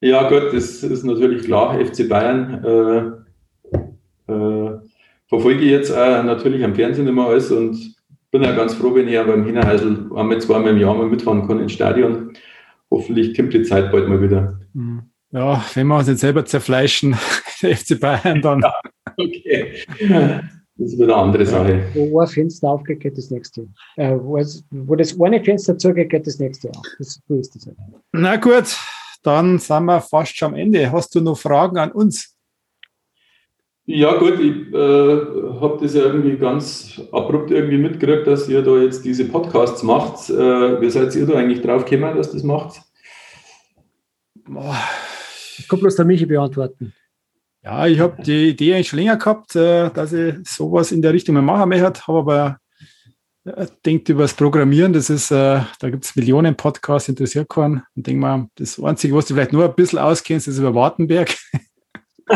Ja, gut, das ist natürlich klar. FC Bayern äh, äh, verfolge ich jetzt auch natürlich am Fernsehen immer alles und bin ja ganz froh, wenn ich ja beim Hinterheisel einmal, zweimal im Jahr mal mitfahren kann ins Stadion. Hoffentlich kommt die Zeit bald mal wieder. Hm. Ja, wenn wir uns jetzt selber zerfleischen, der FC Bayern, dann. Ja, okay. Das ist wieder eine andere Sache. Wo ein Fenster aufgeht, geht das nächste. Äh, wo, es, wo, das eine Fenster zugeht, geht das nächste auf. Das, so ist das halt. Na gut, dann sind wir fast schon am Ende. Hast du noch Fragen an uns? Ja gut, ich äh, habe das ja irgendwie ganz abrupt irgendwie mitgekriegt, dass ihr da jetzt diese Podcasts macht. Äh, wie seid ihr da eigentlich drauf gekommen, dass das macht? Ich kann bloß der Michi beantworten. Ja, ich habe die Idee eigentlich schon länger gehabt, äh, dass ich sowas in der Richtung mal machen möchte, habe aber äh, denkt über das Programmieren, das ist, äh, da gibt es Millionen Podcasts, interessiert keinen. Und denke mal, das Einzige, was du vielleicht nur ein bisschen auskennst, ist über Wartenberg.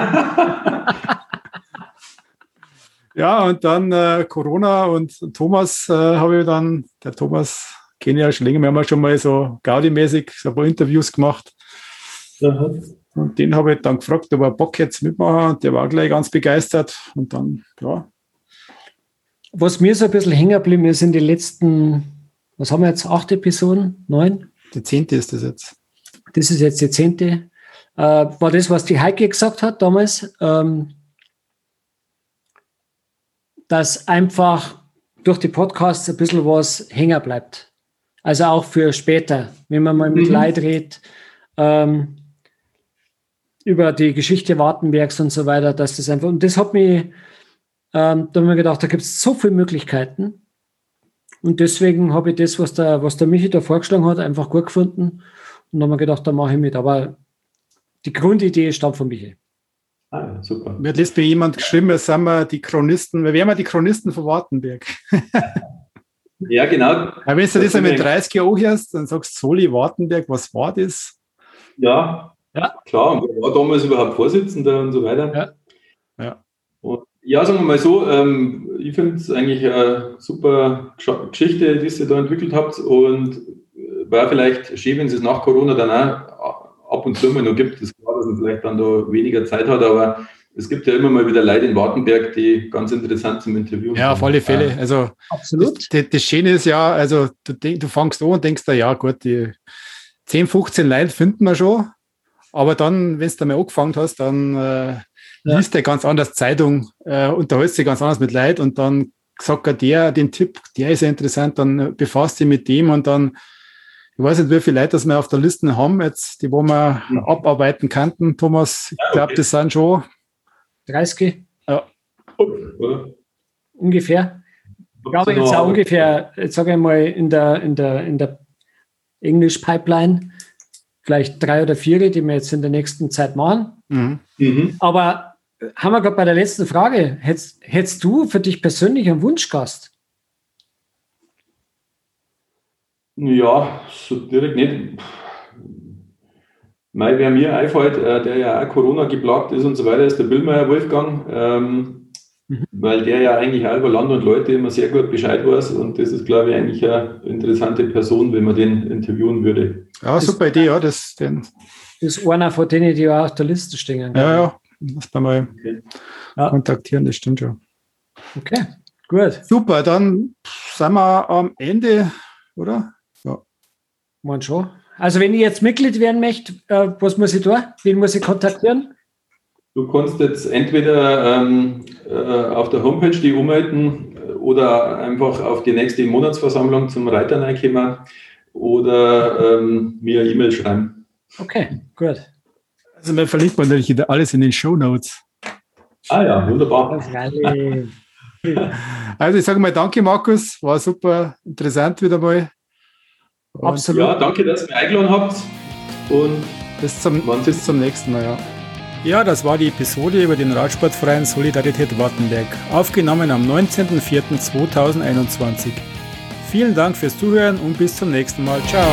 ja, und dann äh, Corona und Thomas äh, habe ich dann, der Thomas kenne ich ja schon länger, wir haben ja schon mal so Gaudi-mäßig so ein paar Interviews gemacht. Mhm. Und den habe ich dann gefragt, ob er Bock jetzt mitmachen. Der war gleich ganz begeistert. Und dann, ja. Was mir so ein bisschen hängen geblieben ist in den letzten, was haben wir jetzt, acht Episoden? Neun? Die zehnte ist das jetzt. Das ist jetzt die zehnte. Äh, war das, was die Heike gesagt hat damals, ähm, dass einfach durch die Podcasts ein bisschen was hängen bleibt. Also auch für später, wenn man mal mit mhm. Leid redet. Ähm, über die Geschichte Wartenbergs und so weiter, dass das einfach, und das hat mich, ähm, da habe ich mir gedacht, da gibt es so viele Möglichkeiten. Und deswegen habe ich das, was der, was der Michi da vorgeschlagen hat, einfach gut gefunden. Und dann habe ich gedacht, da mache ich mit. Aber die Grundidee stammt von Michi. Ah, super. Mir hat letztens jemand geschrieben, wir sind wir die Chronisten, wir wären wir die Chronisten von Wartenberg. ja, genau. Aber wenn du das, das mit 30 Jahren anhörst, dann sagst du, Soli Wartenberg, was war das? Ja, ja. Klar, und war damals überhaupt Vorsitzender und so weiter. Ja. Ja, und, ja sagen wir mal so, ähm, ich finde es eigentlich eine super Geschichte, die ihr da entwickelt habt. Und äh, war vielleicht schön, wenn es nach Corona dann auch ab und zu mal noch gibt. Das ist klar, dass man vielleicht dann da weniger Zeit hat, aber es gibt ja immer mal wieder Leute in Wartenberg, die ganz interessant zum Interviewen Ja, auf alle Fälle. Also, Absolut. Das, das, Schöne ist ja, also du, du fängst an und denkst, ja gut, die 10, 15 Leute finden wir schon. Aber dann, wenn du mal angefangen hast, dann äh, ja. liest der ganz anders Zeitung, äh, unterhältst dich ganz anders mit Leid und dann sagt er der, den Tipp, der ist ja interessant, dann befasst dich mit dem und dann, ich weiß nicht, wie viele Leute das wir auf der Liste haben jetzt, die wo wir mhm. abarbeiten könnten, Thomas. Ich glaube, okay. das sind schon 30. Ja. Ungefähr. Ich glaube jetzt auch ungefähr, jetzt sage ich mal, in der, in der, in der English Pipeline vielleicht drei oder vier, die wir jetzt in der nächsten Zeit machen. Mhm. Mhm. Aber haben wir gerade bei der letzten Frage, hättest, hättest du für dich persönlich einen Wunschgast? Ja, so direkt nicht. Mai, wer mir einfällt, äh, der ja auch Corona geplagt ist und so weiter, ist der Billmeier Wolfgang, ähm, mhm. weil der ja eigentlich auch über Land und Leute immer sehr gut Bescheid weiß und das ist, glaube ich, eigentlich eine interessante Person, wenn man den interviewen würde. Ja, super Idee, ja. Das, den das ist einer von denen, die auch auf der Liste stehen. Ja, ja, muss man mal okay. kontaktieren, das stimmt schon. Okay, gut. Super, dann sind wir am Ende, oder? Ja. Man schon. Also wenn ich jetzt Mitglied werden möchte, äh, was muss ich tun? Wen muss ich kontaktieren? Du kannst jetzt entweder ähm, äh, auf der Homepage die ummelden oder einfach auf die nächste Monatsversammlung zum Reiter reinkommen oder ähm, mir eine E-Mail schreiben. Okay, gut. Also wir verlinkt man natürlich alles in den Show Notes. Ah ja, wunderbar. Also ich sage mal danke, Markus. War super interessant wieder mal. Absolut. Ja, danke, dass ihr mich eingeladen habt. Und bis zum, bis zum nächsten Mal, ja. Ja, das war die Episode über den Radsportverein Solidarität Wartenberg, aufgenommen am 19.04.2021. Vielen Dank fürs Zuhören und bis zum nächsten Mal. Ciao.